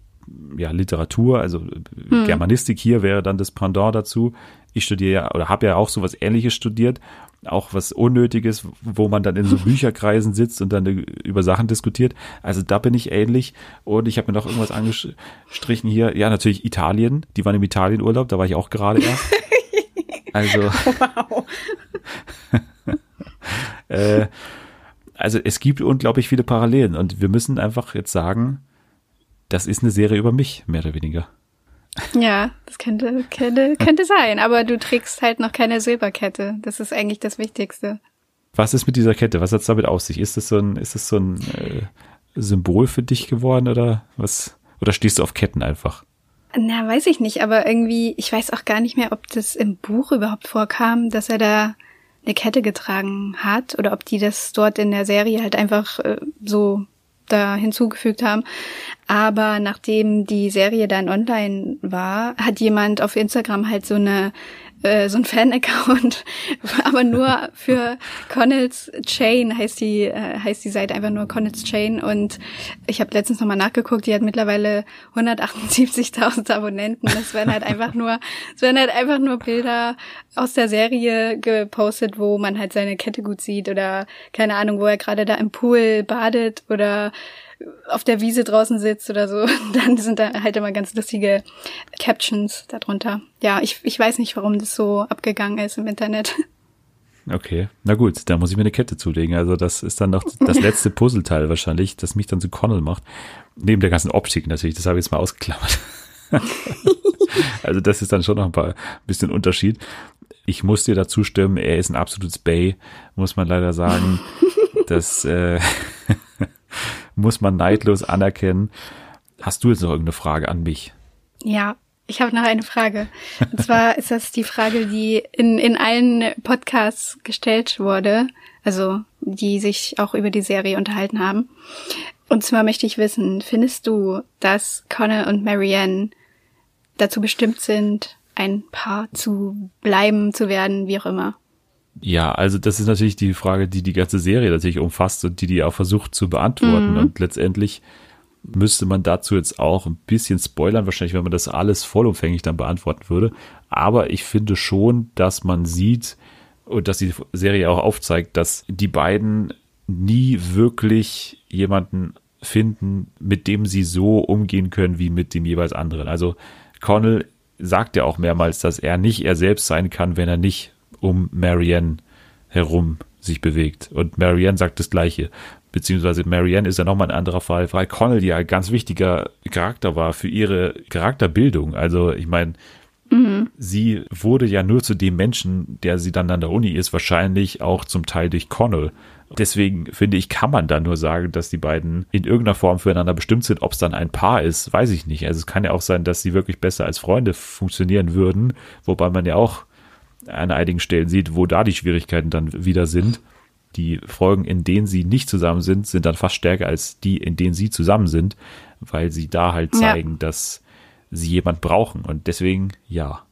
ja Literatur, also hm. Germanistik hier wäre dann das Pendant dazu. Ich studiere ja oder habe ja auch sowas ähnliches studiert, auch was Unnötiges, wo man dann in so Bücherkreisen sitzt und dann über Sachen diskutiert. Also da bin ich ähnlich. Und ich habe mir noch irgendwas angestrichen hier. Ja, natürlich Italien. Die waren im Italienurlaub, da war ich auch gerade erst. Also. Wow. äh, also es gibt unglaublich viele Parallelen und wir müssen einfach jetzt sagen, das ist eine Serie über mich, mehr oder weniger. Ja, das könnte, könnte, könnte sein, aber du trägst halt noch keine Silberkette. Das ist eigentlich das Wichtigste. Was ist mit dieser Kette? Was hat es damit auf sich? Ist das so ein, ist das so ein äh, Symbol für dich geworden oder was? Oder stehst du auf Ketten einfach? Na, weiß ich nicht, aber irgendwie, ich weiß auch gar nicht mehr, ob das im Buch überhaupt vorkam, dass er da eine Kette getragen hat oder ob die das dort in der Serie halt einfach äh, so da hinzugefügt haben. Aber nachdem die Serie dann online war, hat jemand auf Instagram halt so eine äh, so ein Fan-Account, aber nur für Connells Chain heißt die äh, heißt die Seite einfach nur Connells Chain und ich habe letztens nochmal nachgeguckt, die hat mittlerweile 178.000 Abonnenten. Das werden halt einfach nur, es werden halt einfach nur Bilder aus der Serie gepostet, wo man halt seine Kette gut sieht oder keine Ahnung, wo er gerade da im Pool badet oder auf der Wiese draußen sitzt oder so, dann sind da halt immer ganz lustige Captions darunter. Ja, ich, ich weiß nicht, warum das so abgegangen ist im Internet. Okay, na gut, da muss ich mir eine Kette zulegen. Also das ist dann noch das letzte Puzzleteil wahrscheinlich, das mich dann zu Connell macht. Neben der ganzen Optik natürlich, das habe ich jetzt mal ausgeklammert. also das ist dann schon noch ein paar bisschen Unterschied. ich muss dir dazu stimmen, er ist ein absolutes Bay, muss man leider sagen. das äh, muss man neidlos anerkennen. Hast du jetzt noch irgendeine Frage an mich? Ja, ich habe noch eine Frage. Und zwar ist das die Frage, die in, in allen Podcasts gestellt wurde, also die sich auch über die Serie unterhalten haben. Und zwar möchte ich wissen, findest du, dass Connor und Marianne dazu bestimmt sind, ein Paar zu bleiben, zu werden, wie auch immer? Ja, also das ist natürlich die Frage, die die ganze Serie natürlich umfasst und die die auch versucht zu beantworten. Mhm. Und letztendlich müsste man dazu jetzt auch ein bisschen spoilern, wahrscheinlich, wenn man das alles vollumfänglich dann beantworten würde. Aber ich finde schon, dass man sieht und dass die Serie auch aufzeigt, dass die beiden nie wirklich jemanden finden, mit dem sie so umgehen können wie mit dem jeweils anderen. Also Connell sagt ja auch mehrmals, dass er nicht er selbst sein kann, wenn er nicht um Marianne herum sich bewegt. Und Marianne sagt das Gleiche. Beziehungsweise Marianne ist ja nochmal ein anderer Fall, weil Connell ja ein ganz wichtiger Charakter war für ihre Charakterbildung. Also ich meine, mhm. sie wurde ja nur zu dem Menschen, der sie dann an der Uni ist, wahrscheinlich auch zum Teil durch Connell. Deswegen finde ich, kann man da nur sagen, dass die beiden in irgendeiner Form füreinander bestimmt sind. Ob es dann ein Paar ist, weiß ich nicht. Also es kann ja auch sein, dass sie wirklich besser als Freunde funktionieren würden, wobei man ja auch an einigen Stellen sieht, wo da die Schwierigkeiten dann wieder sind. Die Folgen, in denen sie nicht zusammen sind, sind dann fast stärker als die, in denen sie zusammen sind, weil sie da halt zeigen, ja. dass sie jemand brauchen. Und deswegen, ja.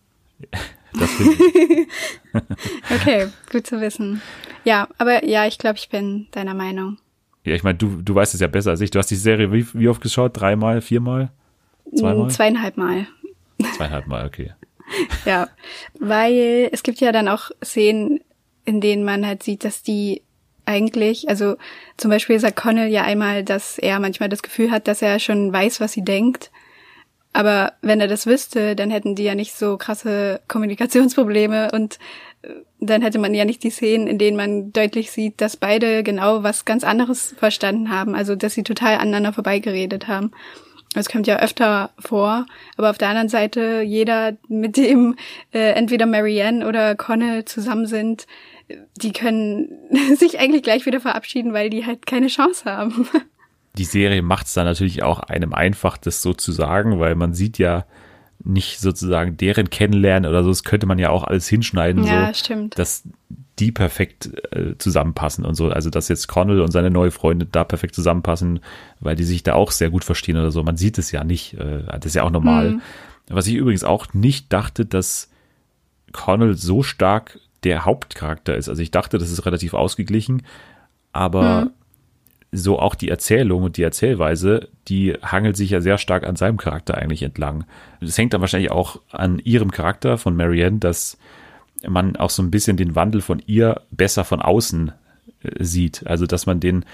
Das ich. okay, gut zu wissen. Ja, aber ja, ich glaube, ich bin deiner Meinung. Ja, ich meine, du, du weißt es ja besser als ich. Du hast die Serie wie, wie oft geschaut? Dreimal, viermal? Zweimal? Zweieinhalb Mal. Zweieinhalb Mal, okay. Ja, weil es gibt ja dann auch Szenen, in denen man halt sieht, dass die eigentlich, also zum Beispiel sagt Connell ja einmal, dass er manchmal das Gefühl hat, dass er schon weiß, was sie denkt. Aber wenn er das wüsste, dann hätten die ja nicht so krasse Kommunikationsprobleme und äh, dann hätte man ja nicht die Szenen, in denen man deutlich sieht, dass beide genau was ganz anderes verstanden haben, also dass sie total aneinander vorbeigeredet haben. Das kommt ja öfter vor, aber auf der anderen Seite, jeder, mit dem äh, entweder Marianne oder Connell zusammen sind, die können sich eigentlich gleich wieder verabschieden, weil die halt keine Chance haben. Die Serie macht es dann natürlich auch einem einfach, das so zu sagen, weil man sieht ja nicht sozusagen deren kennenlernen oder so, das könnte man ja auch alles hinschneiden, ja, so, stimmt. dass die perfekt äh, zusammenpassen und so. Also dass jetzt Connell und seine neue Freundin da perfekt zusammenpassen, weil die sich da auch sehr gut verstehen oder so. Man sieht es ja nicht. Äh, das ist ja auch normal. Mhm. Was ich übrigens auch nicht dachte, dass Connell so stark der Hauptcharakter ist. Also ich dachte, das ist relativ ausgeglichen, aber mhm. so auch die Erzählung und die Erzählweise, die hangelt sich ja sehr stark an seinem Charakter eigentlich entlang. Das hängt dann wahrscheinlich auch an ihrem Charakter von Marianne, dass man auch so ein bisschen den Wandel von ihr besser von außen äh, sieht. Also, dass man den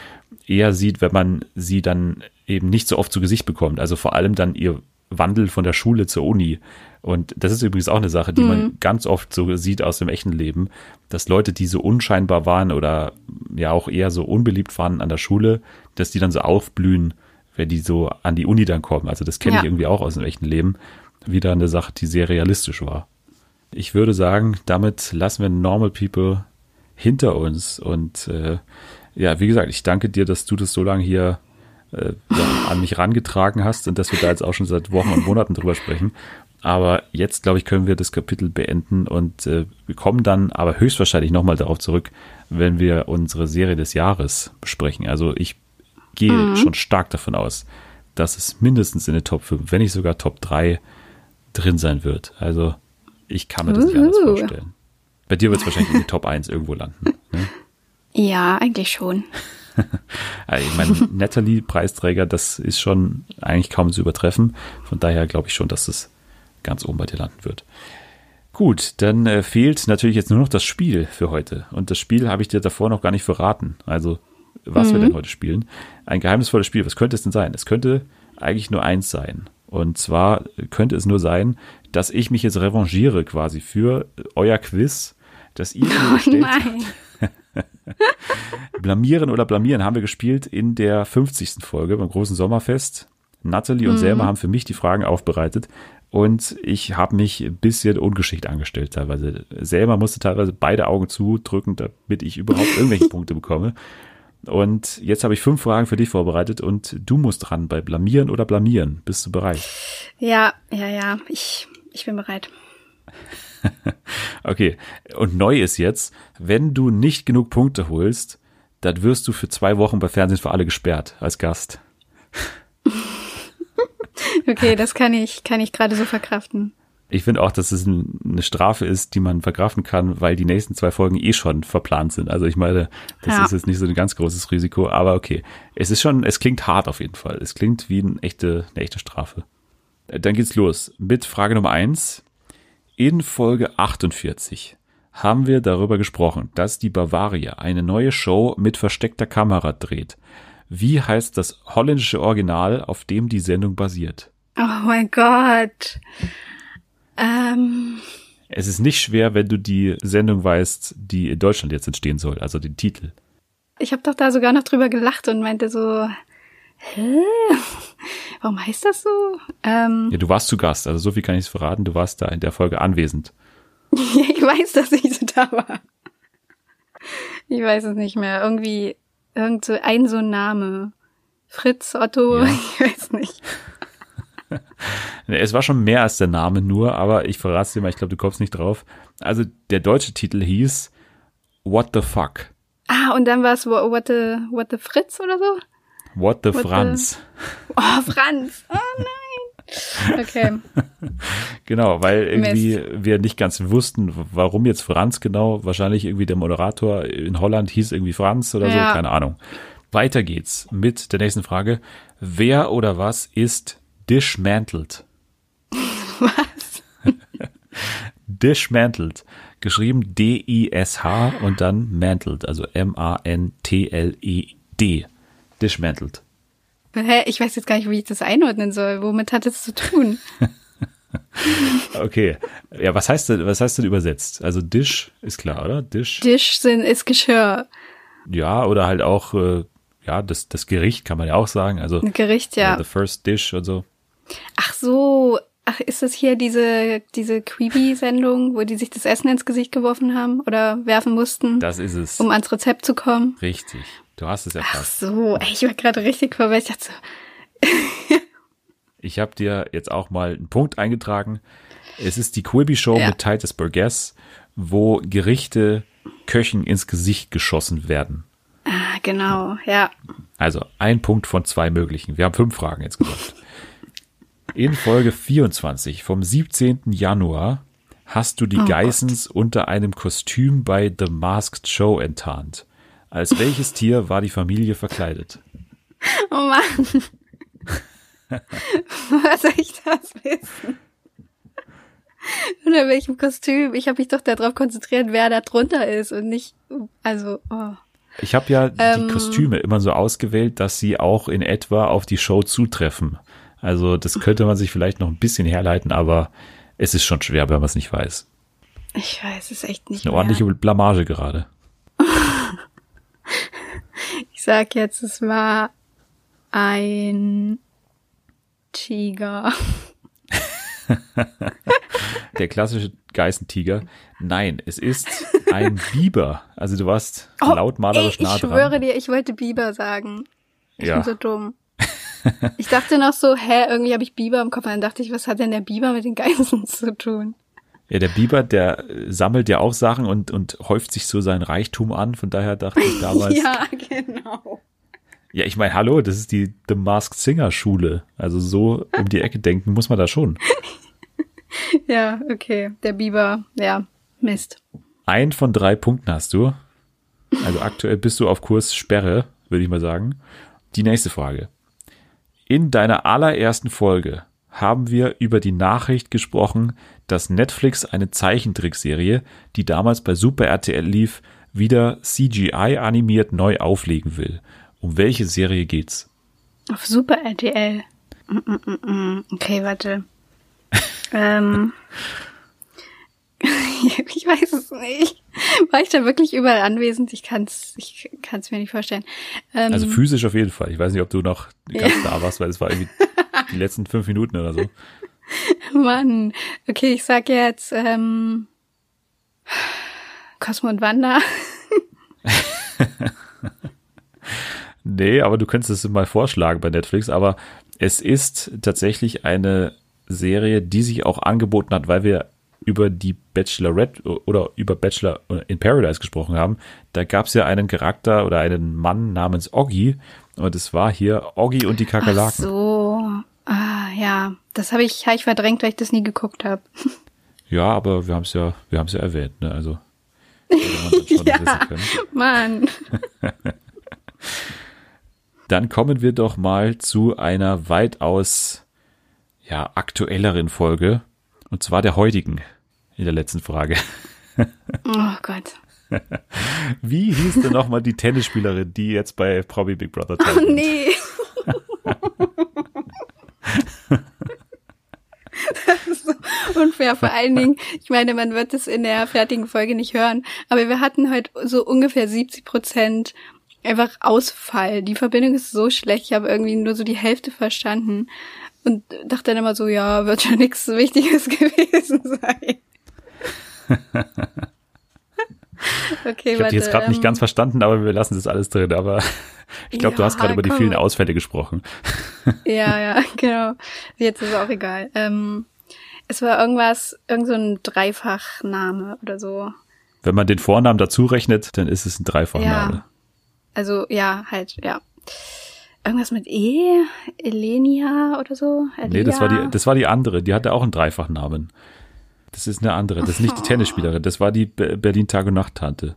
eher sieht, wenn man sie dann eben nicht so oft zu Gesicht bekommt. Also vor allem dann ihr Wandel von der Schule zur Uni. Und das ist übrigens auch eine Sache, die mhm. man ganz oft so sieht aus dem echten Leben, dass Leute, die so unscheinbar waren oder ja auch eher so unbeliebt waren an der Schule, dass die dann so aufblühen, wenn die so an die Uni dann kommen. Also das kenne ja. ich irgendwie auch aus dem echten Leben. Wieder eine Sache, die sehr realistisch war ich würde sagen, damit lassen wir Normal People hinter uns. Und äh, ja, wie gesagt, ich danke dir, dass du das so lange hier äh, an mich rangetragen hast und dass wir da jetzt auch schon seit Wochen und Monaten drüber sprechen. Aber jetzt, glaube ich, können wir das Kapitel beenden und äh, wir kommen dann aber höchstwahrscheinlich nochmal darauf zurück, wenn wir unsere Serie des Jahres besprechen. Also ich gehe mhm. schon stark davon aus, dass es mindestens in den Top 5, wenn nicht sogar Top 3 drin sein wird. Also ich kann mir das nicht anders vorstellen. Bei dir wird es wahrscheinlich in die Top 1 irgendwo landen. Ne? Ja, eigentlich schon. also ich meine, Natalie-Preisträger, das ist schon eigentlich kaum zu übertreffen. Von daher glaube ich schon, dass es ganz oben bei dir landen wird. Gut, dann äh, fehlt natürlich jetzt nur noch das Spiel für heute. Und das Spiel habe ich dir davor noch gar nicht verraten. Also, was mhm. wir denn heute spielen. Ein geheimnisvolles Spiel. Was könnte es denn sein? Es könnte eigentlich nur eins sein. Und zwar könnte es nur sein, dass ich mich jetzt revanchiere quasi für euer Quiz, dass ihr mir gestellt habt. Blamieren oder blamieren haben wir gespielt in der 50. Folge beim großen Sommerfest. Natalie und mhm. Selma haben für mich die Fragen aufbereitet und ich habe mich ein bisschen ungeschickt angestellt teilweise. Selma musste teilweise beide Augen zudrücken, damit ich überhaupt irgendwelche Punkte bekomme. Und jetzt habe ich fünf Fragen für dich vorbereitet und du musst dran bei Blamieren oder Blamieren. Bist du bereit? Ja, ja, ja. Ich, ich bin bereit. okay. Und neu ist jetzt, wenn du nicht genug Punkte holst, dann wirst du für zwei Wochen bei Fernsehen für alle gesperrt als Gast. okay, das kann ich, kann ich gerade so verkraften. Ich finde auch, dass es eine Strafe ist, die man verkraften kann, weil die nächsten zwei Folgen eh schon verplant sind. Also ich meine, das ja. ist jetzt nicht so ein ganz großes Risiko, aber okay. Es ist schon, es klingt hart auf jeden Fall. Es klingt wie eine echte, eine echte Strafe. Dann geht's los mit Frage Nummer eins. In Folge 48 haben wir darüber gesprochen, dass die Bavaria eine neue Show mit versteckter Kamera dreht. Wie heißt das holländische Original, auf dem die Sendung basiert? Oh mein Gott. Ähm. Es ist nicht schwer, wenn du die Sendung weißt, die in Deutschland jetzt entstehen soll, also den Titel. Ich habe doch da sogar noch drüber gelacht und meinte so, hä? Warum heißt das so? Ähm, ja, du warst zu Gast, also so viel kann ich verraten, du warst da in der Folge anwesend. ich weiß, dass ich so da war. Ich weiß es nicht mehr. Irgendwie, irgend so ein so ein Name. Fritz, Otto, ja. ich weiß nicht. es war schon mehr als der Name nur, aber ich verrate es dir mal, ich glaube, du kommst nicht drauf. Also der deutsche Titel hieß What the Fuck. Ah, und dann war es What the, What the Fritz oder so? What the What Franz. The... Oh, Franz. Oh nein. Okay. genau, weil irgendwie Mist. wir nicht ganz wussten, warum jetzt Franz genau. Wahrscheinlich irgendwie der Moderator in Holland hieß irgendwie Franz oder ja. so, keine Ahnung. Weiter geht's mit der nächsten Frage. Wer oder was ist dismantled. Was? dismantled. Geschrieben D-I-S-H und dann mantled, also M-A-N-T-L-E-D. Dismantled. Hä? Ich weiß jetzt gar nicht, wie ich das einordnen soll. Womit hat es zu tun? okay. Ja, was heißt denn, was heißt denn übersetzt? Also Dish ist klar, oder? Dish. Dish sind, ist Geschirr. Ja, oder halt auch, äh, ja, das, das Gericht kann man ja auch sagen. Also Gericht, ja. Uh, the first dish und so. Ach so, ach, ist das hier diese, diese Creepy-Sendung, wo die sich das Essen ins Gesicht geworfen haben oder werfen mussten? Das ist es. Um ans Rezept zu kommen? Richtig. Du hast es erfasst. Ach so, ich war gerade richtig verwirrt. Ich dachte so. ich habe dir jetzt auch mal einen Punkt eingetragen. Es ist die Quibi Show ja. mit Titus Burgess, wo Gerichte Köchen ins Gesicht geschossen werden. Ah, genau, ja. Also ein Punkt von zwei möglichen. Wir haben fünf Fragen jetzt gesagt. In Folge 24 vom 17. Januar hast du die oh Geissens Gott. unter einem Kostüm bei The Masked Show enttarnt. Als welches Tier war die Familie verkleidet? Oh Mann. Was soll ich das wissen? Unter welchem Kostüm? Ich habe mich doch darauf konzentriert, wer da drunter ist und nicht, also, oh. Ich habe ja ähm, die Kostüme immer so ausgewählt, dass sie auch in etwa auf die Show zutreffen. Also das könnte man sich vielleicht noch ein bisschen herleiten, aber es ist schon schwer, wenn man es nicht weiß. Ich weiß es echt nicht. Eine mehr. ordentliche Blamage gerade. Ich sag jetzt, es war ein Tiger. Der klassische Geißentiger. Nein, es ist ein Biber. Also du warst oh, lautmalerisch ey, nah dran. Ich schwöre dir, ich wollte Biber sagen. Ich ja. bin so dumm. Ich dachte noch so, hä, irgendwie habe ich Biber im Kopf. Und dann dachte ich, was hat denn der Biber mit den Geißen zu tun? Ja, der Biber, der sammelt ja auch Sachen und, und häuft sich so sein Reichtum an. Von daher dachte ich damals. ja, genau. Ja, ich meine, hallo, das ist die The Masked Singer Schule. Also so um die Ecke denken muss man da schon. ja, okay. Der Biber, ja, Mist. Ein von drei Punkten hast du. Also aktuell bist du auf Kurs Sperre, würde ich mal sagen. Die nächste Frage. In deiner allerersten Folge haben wir über die Nachricht gesprochen, dass Netflix eine Zeichentrickserie, die damals bei Super RTL lief, wieder CGI animiert neu auflegen will. Um welche Serie geht's? Auf Super RTL. Mm, mm, mm, okay, warte. ähm. ich weiß es nicht. War ich da wirklich überall anwesend? Ich kann es ich kann's mir nicht vorstellen. Ähm, also physisch auf jeden Fall. Ich weiß nicht, ob du noch ganz da warst, weil es war irgendwie Die letzten fünf Minuten oder so. Mann. Okay, ich sag jetzt ähm, Cosmo und Wanda. nee, aber du könntest es mal vorschlagen bei Netflix, aber es ist tatsächlich eine Serie, die sich auch angeboten hat, weil wir über die Bachelorette oder über Bachelor in Paradise gesprochen haben. Da gab es ja einen Charakter oder einen Mann namens Oggy und es war hier Oggy und die Kakerlaken. Ach so, ja, das habe ich, hab ich verdrängt, weil ich das nie geguckt habe. Ja, aber wir haben es ja, wir haben es ja erwähnt, ne? Also ja, Mann. Dann kommen wir doch mal zu einer weitaus ja, aktuelleren Folge. Und zwar der heutigen in der letzten Frage. Oh Gott. Wie hieß denn nochmal die Tennisspielerin, die jetzt bei Promi Big Brother teilnimmt? Oh nee. Das ist so unfair. Vor allen Dingen, ich meine, man wird es in der fertigen Folge nicht hören, aber wir hatten heute so ungefähr 70 Prozent einfach Ausfall. Die Verbindung ist so schlecht, ich habe irgendwie nur so die Hälfte verstanden und dachte dann immer so, ja, wird schon nichts Wichtiges gewesen sein. okay, ich habe die jetzt gerade ähm, nicht ganz verstanden, aber wir lassen das alles drin. Aber ich glaube, ja, du hast gerade über die vielen Ausfälle gesprochen. ja, ja, genau. Jetzt ist es auch egal. Ähm, es war irgendwas, irgend so ein Dreifachname oder so. Wenn man den Vornamen dazu rechnet, dann ist es ein Dreifachname. Ja. Also ja, halt, ja. Irgendwas mit E? Elenia oder so? Elia? Nee, das war die, das war die andere. Die hatte auch einen Dreifachnamen. Das ist eine andere. Das ist nicht die Tennisspielerin. Das war die Berlin Tag und Nacht Tante.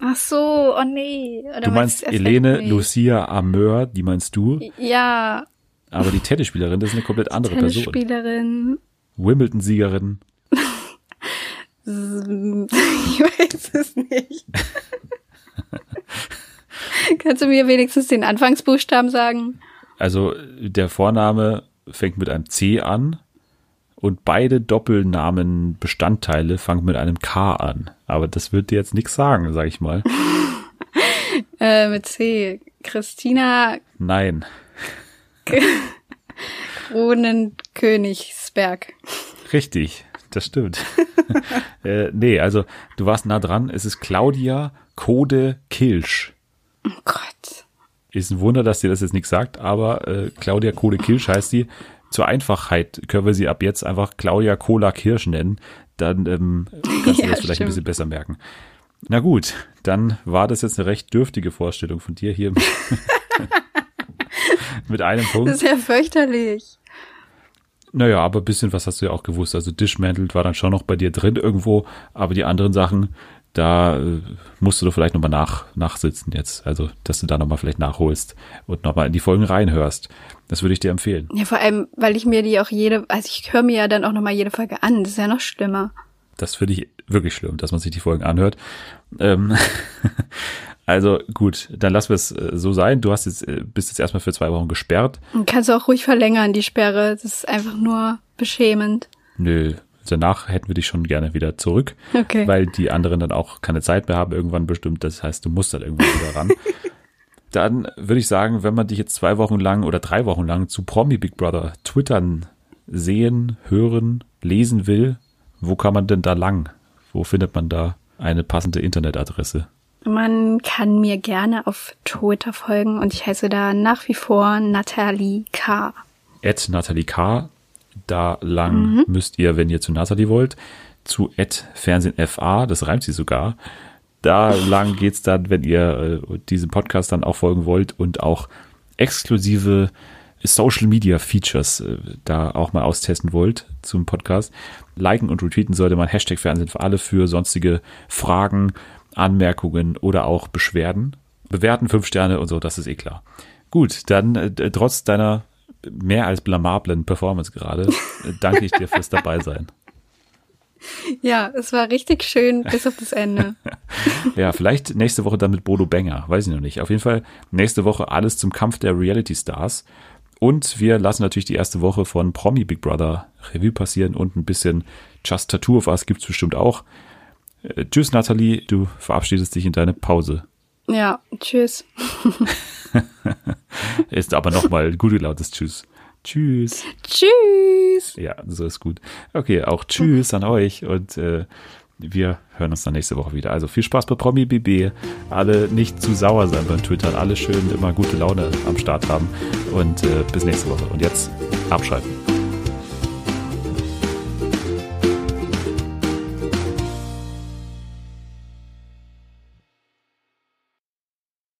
Ach so, oh nee. Oder du meinst Elene Lucia Ameur, die meinst du? Ja. Aber die Tennisspielerin, das ist eine komplett andere Tennisspielerin. Person. Wimbledon-Siegerin. ich weiß es nicht. Kannst du mir wenigstens den Anfangsbuchstaben sagen? Also der Vorname fängt mit einem C an und beide Doppelnamen-Bestandteile fangen mit einem K an. Aber das wird dir jetzt nichts sagen, sag ich mal. äh, mit C. Christina. Nein. Kronenkönigsberg. Richtig, das stimmt. äh, nee, also du warst nah dran. Es ist Claudia Kode Kilsch. Oh Gott. Ist ein Wunder, dass dir das jetzt nichts sagt, aber äh, Claudia Kode Kilsch heißt die zur Einfachheit können wir sie ab jetzt einfach Claudia Cola Kirsch nennen. Dann ähm, kannst du ja, das vielleicht stimmt. ein bisschen besser merken. Na gut, dann war das jetzt eine recht dürftige Vorstellung von dir hier mit einem Punkt. Das ist ja fürchterlich. Naja, aber ein bisschen was hast du ja auch gewusst. Also Dismantled war dann schon noch bei dir drin irgendwo, aber die anderen Sachen, da äh, musst du vielleicht nochmal nach, nachsitzen jetzt. Also, dass du da nochmal vielleicht nachholst und nochmal in die Folgen reinhörst. Das würde ich dir empfehlen. Ja, vor allem, weil ich mir die auch jede, also ich höre mir ja dann auch nochmal jede Folge an. Das ist ja noch schlimmer. Das finde ich wirklich schlimm, dass man sich die Folgen anhört. Ähm, also gut, dann lassen wir es äh, so sein. Du hast jetzt, äh, bist jetzt erstmal für zwei Wochen gesperrt. Und kannst du auch ruhig verlängern, die Sperre. Das ist einfach nur beschämend. Nö, danach hätten wir dich schon gerne wieder zurück, okay. weil die anderen dann auch keine Zeit mehr haben, irgendwann bestimmt. Das heißt, du musst dann irgendwann wieder ran. dann würde ich sagen, wenn man dich jetzt zwei Wochen lang oder drei Wochen lang zu Promi Big Brother twittern, sehen, hören, lesen will, wo kann man denn da lang? Wo findet man da eine passende Internetadresse? Man kann mir gerne auf Twitter folgen und ich heiße da nach wie vor Natalie K. At Natalie K. Da lang mhm. müsst ihr, wenn ihr zu Nathalie wollt, zu Fernsehen FA, das reimt sie sogar. Da lang geht's dann, wenn ihr äh, diesem Podcast dann auch folgen wollt und auch exklusive Social Media Features äh, da auch mal austesten wollt zum Podcast. Liken und retweeten sollte man Hashtag Fernsehen für alle für sonstige Fragen, Anmerkungen oder auch Beschwerden. Bewerten fünf Sterne und so, das ist eh klar. Gut, dann äh, trotz deiner mehr als blamablen Performance gerade. Danke ich dir fürs Dabeisein. Ja, es war richtig schön bis auf das Ende. ja, vielleicht nächste Woche dann mit Bodo Benger, weiß ich noch nicht. Auf jeden Fall nächste Woche alles zum Kampf der Reality Stars. Und wir lassen natürlich die erste Woche von Promi Big Brother Revue passieren und ein bisschen Just Tattoo of Us gibt's bestimmt auch. Äh, tschüss, Nathalie, du verabschiedest dich in deine Pause. Ja, tschüss. Ist aber nochmal gute lautes Tschüss. Tschüss. Tschüss. Ja, so ist gut. Okay, auch Tschüss an euch und äh, wir hören uns dann nächste Woche wieder. Also viel Spaß bei Promi BB. Alle nicht zu sauer sein beim Twittern. Alle schön immer gute Laune am Start haben. Und äh, bis nächste Woche. Und jetzt abschalten.